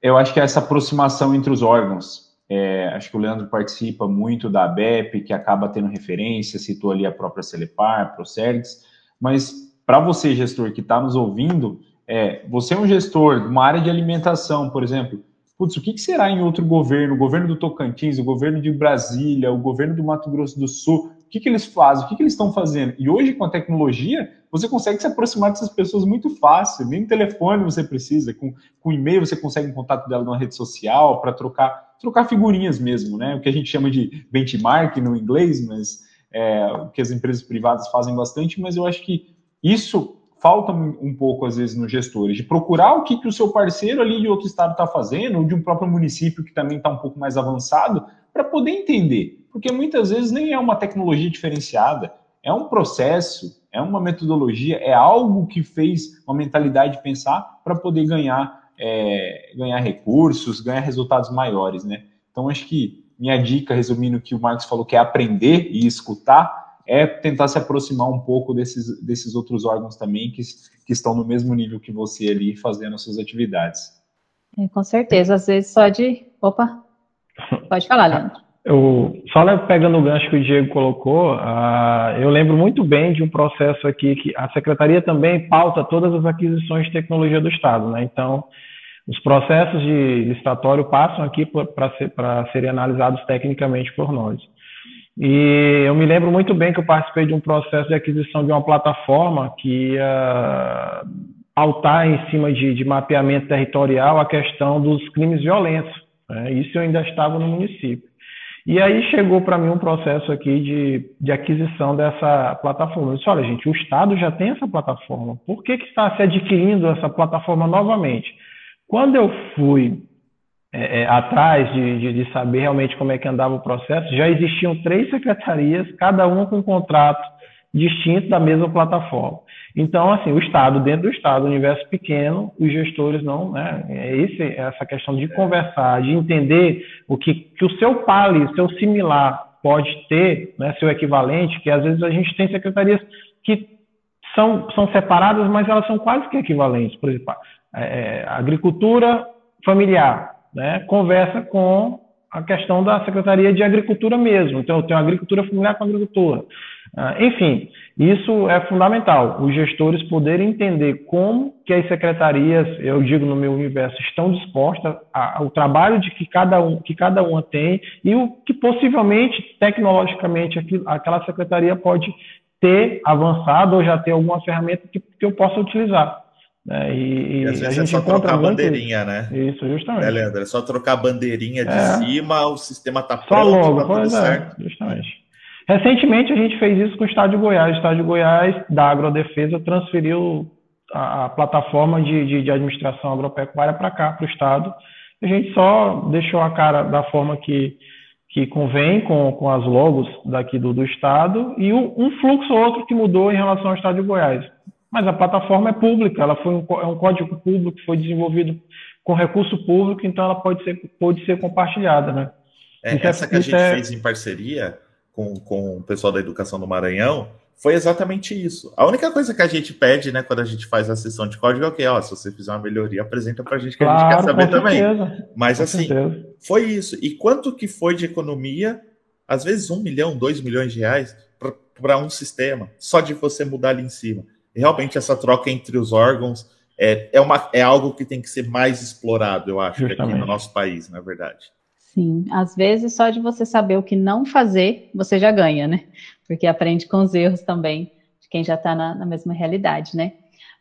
[SPEAKER 5] eu acho que é essa aproximação entre os órgãos. É, acho que o Leandro participa muito da ABEP, que acaba tendo referência, citou ali a própria Celepar, Procergs, mas para você, gestor que está nos ouvindo, é, você é um gestor de uma área de alimentação, por exemplo, putz, o que, que será em outro governo, o governo do Tocantins, o governo de Brasília, o governo do Mato Grosso do Sul, o que, que eles fazem, o que, que eles estão fazendo. E hoje, com a tecnologia, você consegue se aproximar dessas pessoas muito fácil. Nem telefone você precisa, com, com e-mail você consegue em contato dela numa rede social para trocar, trocar figurinhas mesmo, né? O que a gente chama de benchmark no inglês, mas é, o que as empresas privadas fazem bastante, mas eu acho que isso falta um pouco, às vezes, nos gestores, de procurar o que, que o seu parceiro ali de outro estado está fazendo, ou de um próprio município que também está um pouco mais avançado, para poder entender porque muitas vezes nem é uma tecnologia diferenciada, é um processo, é uma metodologia, é algo que fez uma mentalidade de pensar para poder ganhar, é, ganhar recursos, ganhar resultados maiores, né? Então, acho que minha dica, resumindo o que o Marcos falou, que é aprender e escutar, é tentar se aproximar um pouco desses, desses outros órgãos também que, que estão no mesmo nível que você ali fazendo as suas atividades.
[SPEAKER 2] É, com certeza, às vezes só de. Opa! Pode falar, Leandro.
[SPEAKER 3] Eu, só pegando o gancho que o Diego colocou, uh, eu lembro muito bem de um processo aqui que a Secretaria também pauta todas as aquisições de tecnologia do Estado, né? Então, os processos de licitatório passam aqui para ser, serem analisados tecnicamente por nós. E eu me lembro muito bem que eu participei de um processo de aquisição de uma plataforma que ia pautar em cima de, de mapeamento territorial a questão dos crimes violentos. Né? Isso eu ainda estava no município. E aí chegou para mim um processo aqui de, de aquisição dessa plataforma. Eu disse, olha, gente, o Estado já tem essa plataforma. Por que, que está se adquirindo essa plataforma novamente? Quando eu fui é, é, atrás de, de, de, saber realmente como é que andava o processo, já existiam três secretarias, cada uma com um contrato distinto da mesma plataforma. Então, assim, o Estado, dentro do Estado, universo pequeno, os gestores não, né? É esse, essa questão de conversar, de entender o que, que o seu PALI, seu similar, pode ter, né, seu equivalente, que às vezes a gente tem secretarias que são, são separadas, mas elas são quase que equivalentes. Por exemplo, é, é agricultura familiar, né, conversa com a questão da Secretaria de Agricultura mesmo. Então, eu tenho agricultura familiar com agricultura. Ah, enfim, isso é fundamental, os gestores poderem entender como que as secretarias, eu digo no meu universo, estão dispostas ao trabalho de que cada um que cada uma tem e o que possivelmente tecnologicamente aquela secretaria pode ter avançado ou já ter alguma ferramenta que, que eu possa utilizar.
[SPEAKER 4] Né? E, e às vezes é só trocar a bandeirinha,
[SPEAKER 3] né? Isso, justamente.
[SPEAKER 4] É, Leandro? É só trocar a bandeirinha de é. cima, o sistema está
[SPEAKER 3] pronto, só logo, tá pois é, certo. Justamente. Recentemente a gente fez isso com o Estado de Goiás. O Estado de Goiás, da Agrodefesa, transferiu a, a plataforma de, de, de, administração agropecuária para cá, para o Estado. A gente só deixou a cara da forma que, que convém com, com as logos daqui do, do Estado e um, um fluxo ou outro que mudou em relação ao Estado de Goiás. Mas a plataforma é pública, ela foi um, é um código público, foi desenvolvido com recurso público, então ela pode ser, pode ser compartilhada, né?
[SPEAKER 4] É, é essa é, que a gente é... fez em parceria, com, com o pessoal da educação do Maranhão foi exatamente isso. A única coisa que a gente pede, né, quando a gente faz a sessão de código é o que, ó, se você fizer uma melhoria, apresenta para a gente que claro, a gente quer saber também. Mas assim, certeza. foi isso. E quanto que foi de economia? Às vezes um milhão, dois milhões de reais para um sistema, só de você mudar ali em cima. Realmente essa troca entre os órgãos é, é, uma, é algo que tem que ser mais explorado, eu acho, aqui no nosso país, na verdade.
[SPEAKER 2] Sim, às vezes só de você saber o que não fazer, você já ganha, né? Porque aprende com os erros também de quem já está na, na, mesma realidade, né?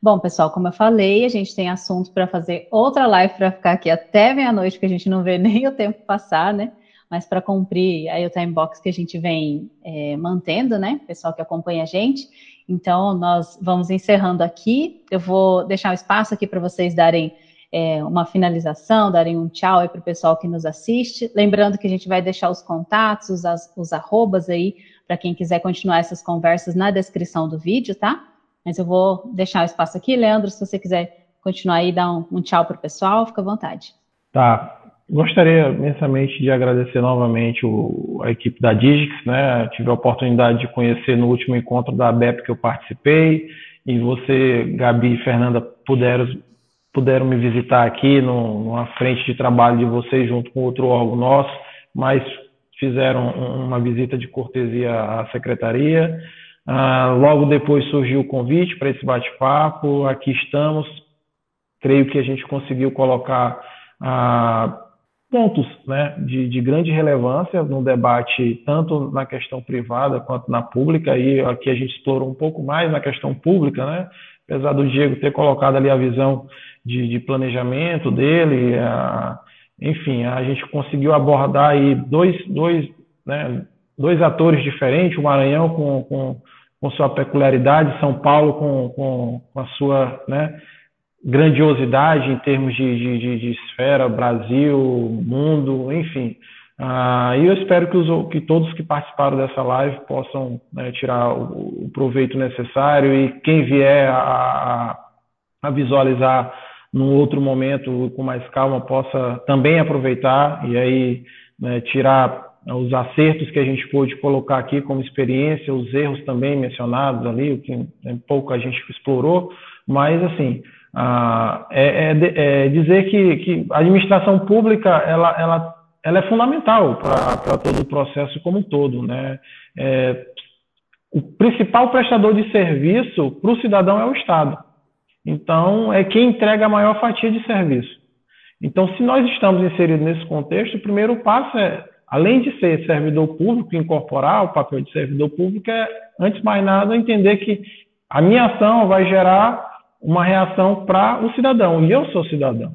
[SPEAKER 2] Bom, pessoal, como eu falei, a gente tem assunto para fazer outra live para ficar aqui até meia-noite, porque a gente não vê nem o tempo passar, né? Mas para cumprir aí o time box que a gente vem é, mantendo, né? Pessoal que acompanha a gente. Então, nós vamos encerrando aqui. Eu vou deixar um espaço aqui para vocês darem é, uma finalização, darem um tchau para o pessoal que nos assiste. Lembrando que a gente vai deixar os contatos, os, os arrobas aí, para quem quiser continuar essas conversas na descrição do vídeo, tá? Mas eu vou deixar o espaço aqui. Leandro, se você quiser continuar aí, dar um, um tchau para o pessoal, fica à vontade.
[SPEAKER 3] Tá. Gostaria imensamente de agradecer novamente o, a equipe da Digix, né? Tive a oportunidade de conhecer no último encontro da BEP que eu participei, e você, Gabi e Fernanda, puderam puderam me visitar aqui no, numa frente de trabalho de vocês junto com outro órgão nosso, mas fizeram uma visita de cortesia à secretaria. Ah, logo depois surgiu o convite para esse bate-papo. Aqui estamos. Creio que a gente conseguiu colocar ah, pontos né, de, de, grande relevância no debate, tanto na questão privada quanto na pública. E aqui a gente explorou um pouco mais na questão pública, né? apesar do Diego ter colocado ali a visão de, de planejamento dele, a, enfim, a gente conseguiu abordar aí dois, dois, né, dois atores diferentes, o Maranhão com, com, com sua peculiaridade, São Paulo com, com, com a sua né, grandiosidade em termos de, de, de, esfera, Brasil, mundo, enfim. Ah, e eu espero que, os, que todos que participaram dessa live possam né, tirar o, o, proveito necessário e quem vier a, a visualizar num outro momento com mais calma possa também aproveitar e aí né, tirar os acertos que a gente pôde colocar aqui como experiência, os erros também mencionados ali, o que né, pouco a gente explorou, mas assim ah, é, é, é, dizer que, que, a administração pública ela, ela, ela é fundamental para todo o processo como um todo, né? É, o principal prestador de serviço para o cidadão é o Estado. Então, é quem entrega a maior fatia de serviço. Então, se nós estamos inseridos nesse contexto, o primeiro passo é, além de ser servidor público, incorporar o papel de servidor público, é, antes de mais nada, entender que a minha ação vai gerar uma reação para o cidadão, e eu sou cidadão.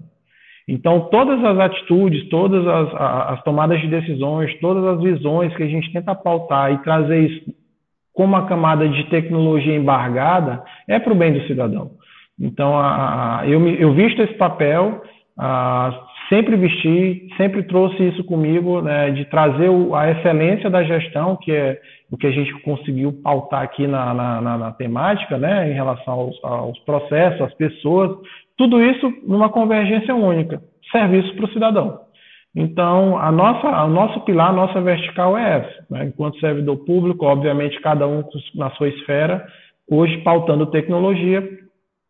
[SPEAKER 3] Então, todas as atitudes, todas as, as, tomadas de decisões, todas as visões que a gente tenta pautar e trazer isso como uma camada de tecnologia embargada, é para o bem do cidadão. Então, a, a, eu, eu visto esse papel, a, sempre vesti, sempre trouxe isso comigo, né, de trazer o, a excelência da gestão, que é o que a gente conseguiu pautar aqui na, na, na, na temática, né, em relação aos, aos, processos, às pessoas, tudo isso numa convergência única, serviço para o cidadão. Então, a nossa, o nosso pilar, a nossa vertical é essa. Né? Enquanto servidor público, obviamente, cada um na sua esfera, hoje pautando tecnologia,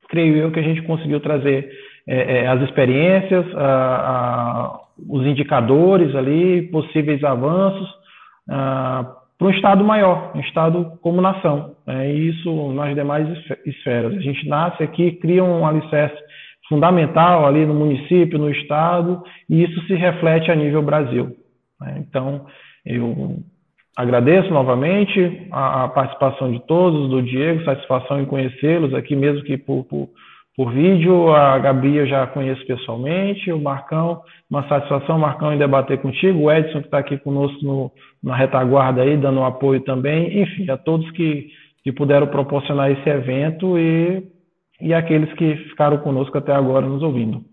[SPEAKER 3] creio eu que a gente conseguiu trazer é, é, as experiências, a, a, os indicadores ali, possíveis avanços para um Estado maior, um Estado como nação. Né? E isso nas demais esferas. A gente nasce aqui, cria um alicerce fundamental ali no município, no Estado, e isso se reflete a nível Brasil. Né? Então, eu agradeço novamente a, a, participação de todos, do Diego, satisfação em conhecê-los aqui, mesmo que por, por por vídeo. A Gabi eu já conheço pessoalmente. O Marcão, uma satisfação, Marcão, em debater contigo. O Edson, que está aqui conosco no, na retaguarda aí, dando apoio também. Enfim, a todos que, que puderam proporcionar esse evento e, e aqueles que ficaram conosco até agora nos ouvindo.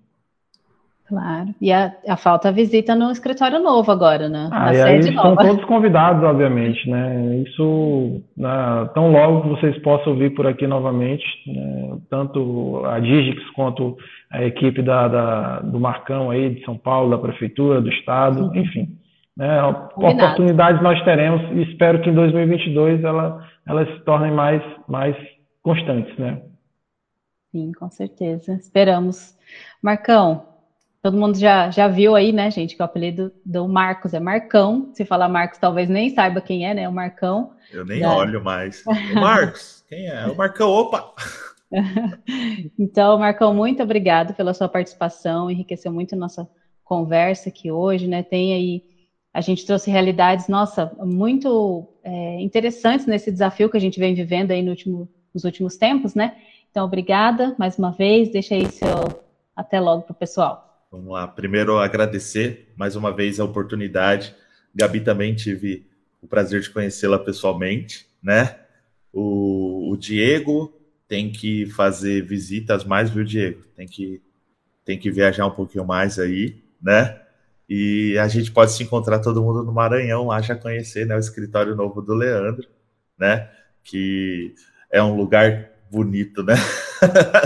[SPEAKER 2] Claro. E a, a falta a visita no escritório novo agora, né?
[SPEAKER 3] Ah, e aí nova. são todos convidados, obviamente, né? Isso, né, tão logo que vocês possam vir por aqui novamente, né? tanto a Digix quanto a equipe da, da, do Marcão aí de São Paulo, da Prefeitura, do Estado, Sim. enfim. Né? Oportunidades nós teremos e espero que em 2022 ela, elas se tornem mais, mais constantes, né?
[SPEAKER 2] Sim, com certeza. Esperamos. Marcão, Todo mundo já, já viu aí, né, gente, que o apelido do Marcos é Marcão. Se falar Marcos, talvez nem saiba quem é, né? O Marcão.
[SPEAKER 4] Eu nem já... olho mais. O Marcos, quem é? O Marcão, opa!
[SPEAKER 2] então, Marcão, muito obrigado pela sua participação, enriqueceu muito a nossa conversa aqui hoje, né? Tem aí, a gente trouxe realidades, nossa, muito é, interessantes nesse desafio que a gente vem vivendo aí no último, nos últimos tempos, né? Então, obrigada mais uma vez, deixa aí seu até logo para o pessoal.
[SPEAKER 4] Vamos lá. Primeiro, agradecer mais uma vez a oportunidade. Gabi também tive o prazer de conhecê-la pessoalmente, né? O, o, Diego tem que fazer visitas mais, viu, Diego? Tem que, tem que viajar um pouquinho mais aí, né? E a gente pode se encontrar todo mundo no Maranhão, lá já conhecer né, o escritório novo do Leandro, né? Que é um lugar bonito, né?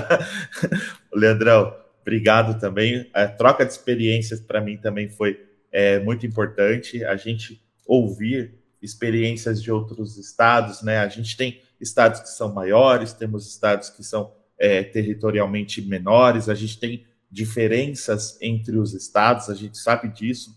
[SPEAKER 4] Leandrão, obrigado também. A troca de experiências para mim também foi é, muito importante. A gente ouvir experiências de outros estados, né? A gente tem estados que são maiores, temos estados que são é, territorialmente menores, a gente tem diferenças entre os estados, a gente sabe disso.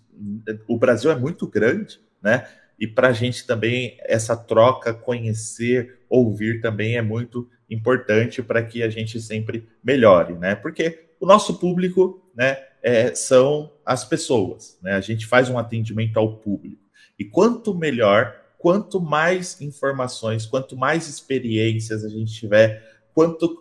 [SPEAKER 4] O Brasil é muito grande, né? E para a gente também essa troca, conhecer, ouvir também é muito importante para que a gente sempre melhore, né? Porque o nosso público né, é, são as pessoas. Né? A gente faz um atendimento ao público. E quanto melhor, quanto mais informações, quanto mais experiências a gente tiver, quanto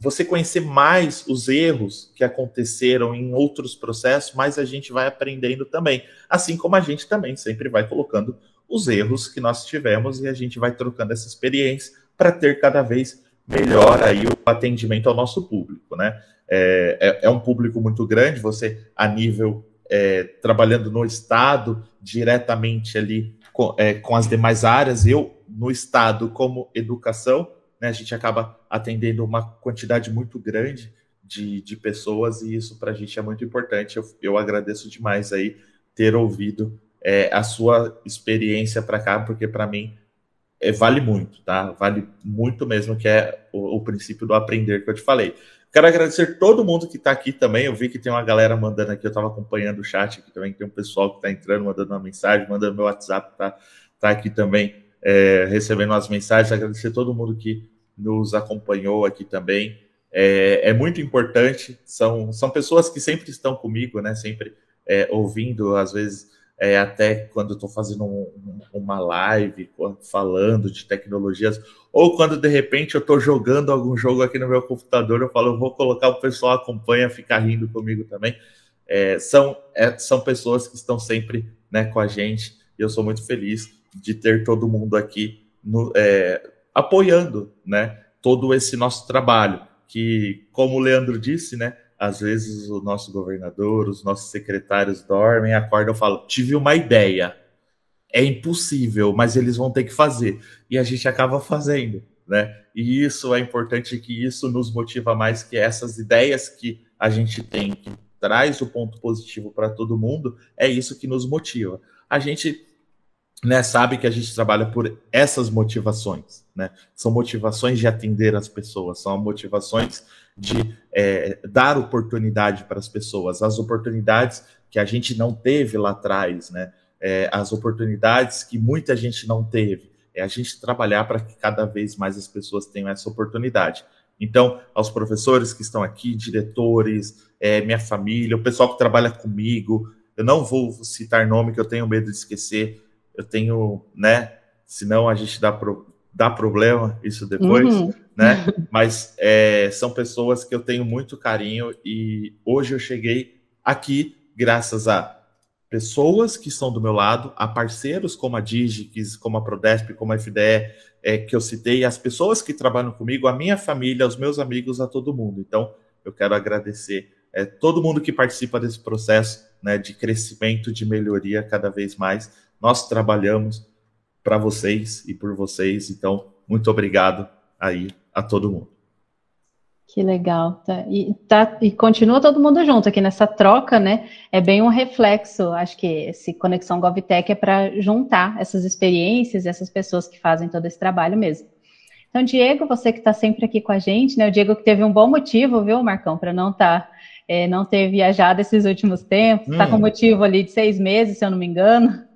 [SPEAKER 4] você conhecer mais os erros que aconteceram em outros processos, mais a gente vai aprendendo também. Assim como a gente também sempre vai colocando os erros que nós tivemos e a gente vai trocando essa experiência para ter cada vez melhor aí o atendimento ao nosso público, né? É, é, é um público muito grande, você a nível é, trabalhando no estado diretamente ali com, é, com, as demais áreas, eu no estado como educação, né, a gente acaba atendendo uma quantidade muito grande de, de pessoas e isso para a gente é muito importante. Eu, eu agradeço demais aí ter ouvido é, a sua experiência para cá, porque para mim é, vale muito, tá? Vale muito mesmo, que é o, o, princípio do aprender que eu te falei. Quero agradecer todo mundo que está aqui também. Eu vi que tem uma galera mandando aqui, eu estava acompanhando o chat aqui também, tem um pessoal que está entrando, mandando uma mensagem, mandando meu WhatsApp, tá, tá aqui também é, recebendo as mensagens. Agradecer todo mundo que nos acompanhou aqui também. É, é, muito importante, são, são pessoas que sempre estão comigo, né? Sempre é, ouvindo, às vezes é, até quando estou fazendo um, uma live falando de tecnologias, ou quando de repente eu estou jogando algum jogo aqui no meu computador, eu falo, eu vou colocar o pessoal acompanha, ficar rindo comigo também. É, são, é, são pessoas que estão sempre né, com a gente, e eu sou muito feliz de ter todo mundo aqui no, é, apoiando né, todo esse nosso trabalho, que, como o Leandro disse, né, às vezes o nosso governador, os nossos secretários dormem, acordam e falam: tive uma ideia. É impossível, mas eles vão ter que fazer. E a gente acaba fazendo, né? E isso é importante que isso nos motiva mais que essas ideias que a gente tem, que traz o ponto positivo para todo mundo, é isso que nos motiva. A gente né, sabe que a gente trabalha por essas motivações, né? São motivações de atender as pessoas, são motivações de é, dar oportunidade para as pessoas, as oportunidades que a gente não teve lá atrás, né? É, as oportunidades que muita gente não teve. É a gente trabalhar para que cada vez mais as pessoas tenham essa oportunidade. Então, aos professores que estão aqui, diretores, é, minha família, o pessoal que trabalha comigo, eu não vou citar nome que eu tenho medo de esquecer, eu tenho, né? Senão a gente dá, pro, dá problema isso depois, uhum. né? Mas é, são pessoas que eu tenho muito carinho e hoje eu cheguei aqui graças a pessoas que estão do meu lado, a parceiros como a Digix, como a Prodesp, como a FDE, é, que eu citei, as pessoas que trabalham comigo, a minha família, os meus amigos, a todo mundo. Então, eu quero agradecer é, todo mundo que participa desse processo né, de crescimento, de melhoria cada vez mais. Nós trabalhamos para vocês e por vocês, então muito obrigado aí a todo mundo.
[SPEAKER 2] Que legal, tá? E, tá, e continua todo mundo junto aqui nessa troca, né? É bem um reflexo, acho que esse Conexão GovTech é para juntar essas experiências e essas pessoas que fazem todo esse trabalho mesmo. Então, Diego, você que está sempre aqui com a gente, né? O Diego que teve um bom motivo, viu, Marcão, para não estar, tá, é, não ter viajado esses últimos tempos, está hum. com motivo ali de seis meses, se eu não me engano.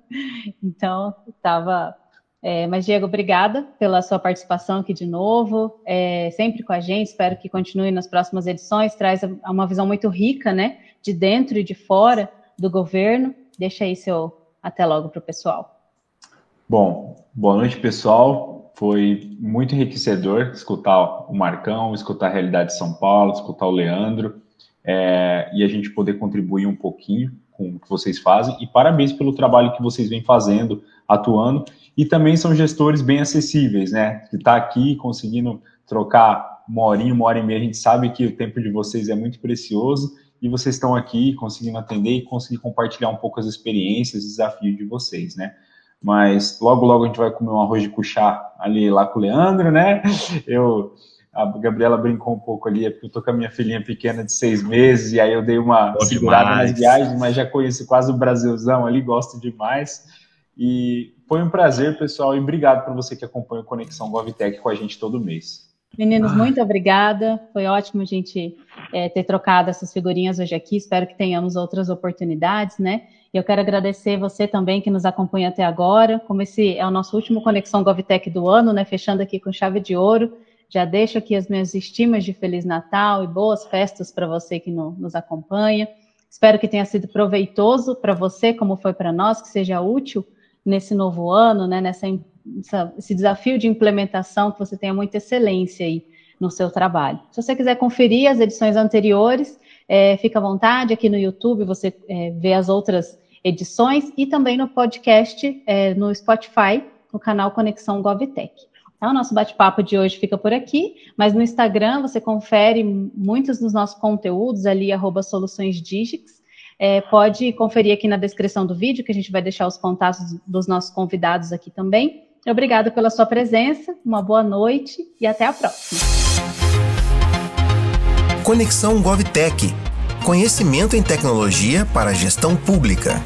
[SPEAKER 2] Então, estava. É, mas, Diego, obrigada pela sua participação aqui de novo, é, sempre com a gente. Espero que continue nas próximas edições. Traz uma visão muito rica, né, de dentro e de fora do governo. Deixa aí seu até logo para o pessoal.
[SPEAKER 5] Bom, boa noite, pessoal. Foi muito enriquecedor escutar o Marcão, escutar a realidade de São Paulo, escutar o Leandro é, e a gente poder contribuir um pouquinho com o que vocês fazem e parabéns pelo trabalho que vocês vêm fazendo, atuando e também são gestores bem acessíveis, né? Que está aqui conseguindo trocar uma horinha, uma hora e meia, a gente sabe que o tempo de vocês é muito precioso e vocês estão aqui conseguindo atender e conseguir compartilhar um pouco as experiências, desafios de vocês, né? Mas logo, logo a gente vai comer um arroz de cuchá ali lá com o Leandro, né? Eu a Gabriela brincou um pouco ali, é porque eu tô com a minha filhinha pequena de seis meses, e aí eu dei uma Bom segurada demais. nas viagens, mas já conheço quase o Brasilzão ali, gosto demais. E foi um prazer, pessoal, e obrigado para você que acompanha o Conexão GovTech com a gente todo mês.
[SPEAKER 2] Meninos, ah. muito obrigada. Foi ótimo a gente é, ter trocado essas figurinhas hoje aqui. Espero que tenhamos outras oportunidades, né? E eu quero agradecer você também que nos acompanha até agora. Como esse é o nosso último Conexão GovTech do ano, né? Fechando aqui com chave de ouro. Já deixo aqui as minhas estimas de Feliz Natal e boas festas para você que no, nos acompanha. Espero que tenha sido proveitoso para você, como foi para nós, que seja útil nesse novo ano, né, nessa, essa, esse desafio de implementação, que você tenha muita excelência aí no seu trabalho. Se você quiser conferir as edições anteriores, é, fica à vontade, aqui no YouTube você é, vê as outras edições e também no podcast é, no Spotify, no canal Conexão GovTech. Então, o nosso bate-papo de hoje fica por aqui, mas no Instagram você confere muitos dos nossos conteúdos ali, arroba. É, pode conferir aqui na descrição do vídeo, que a gente vai deixar os contatos dos nossos convidados aqui também. Obrigada pela sua presença, uma boa noite e até a próxima.
[SPEAKER 1] Conexão GovTech. Conhecimento em tecnologia para a gestão pública.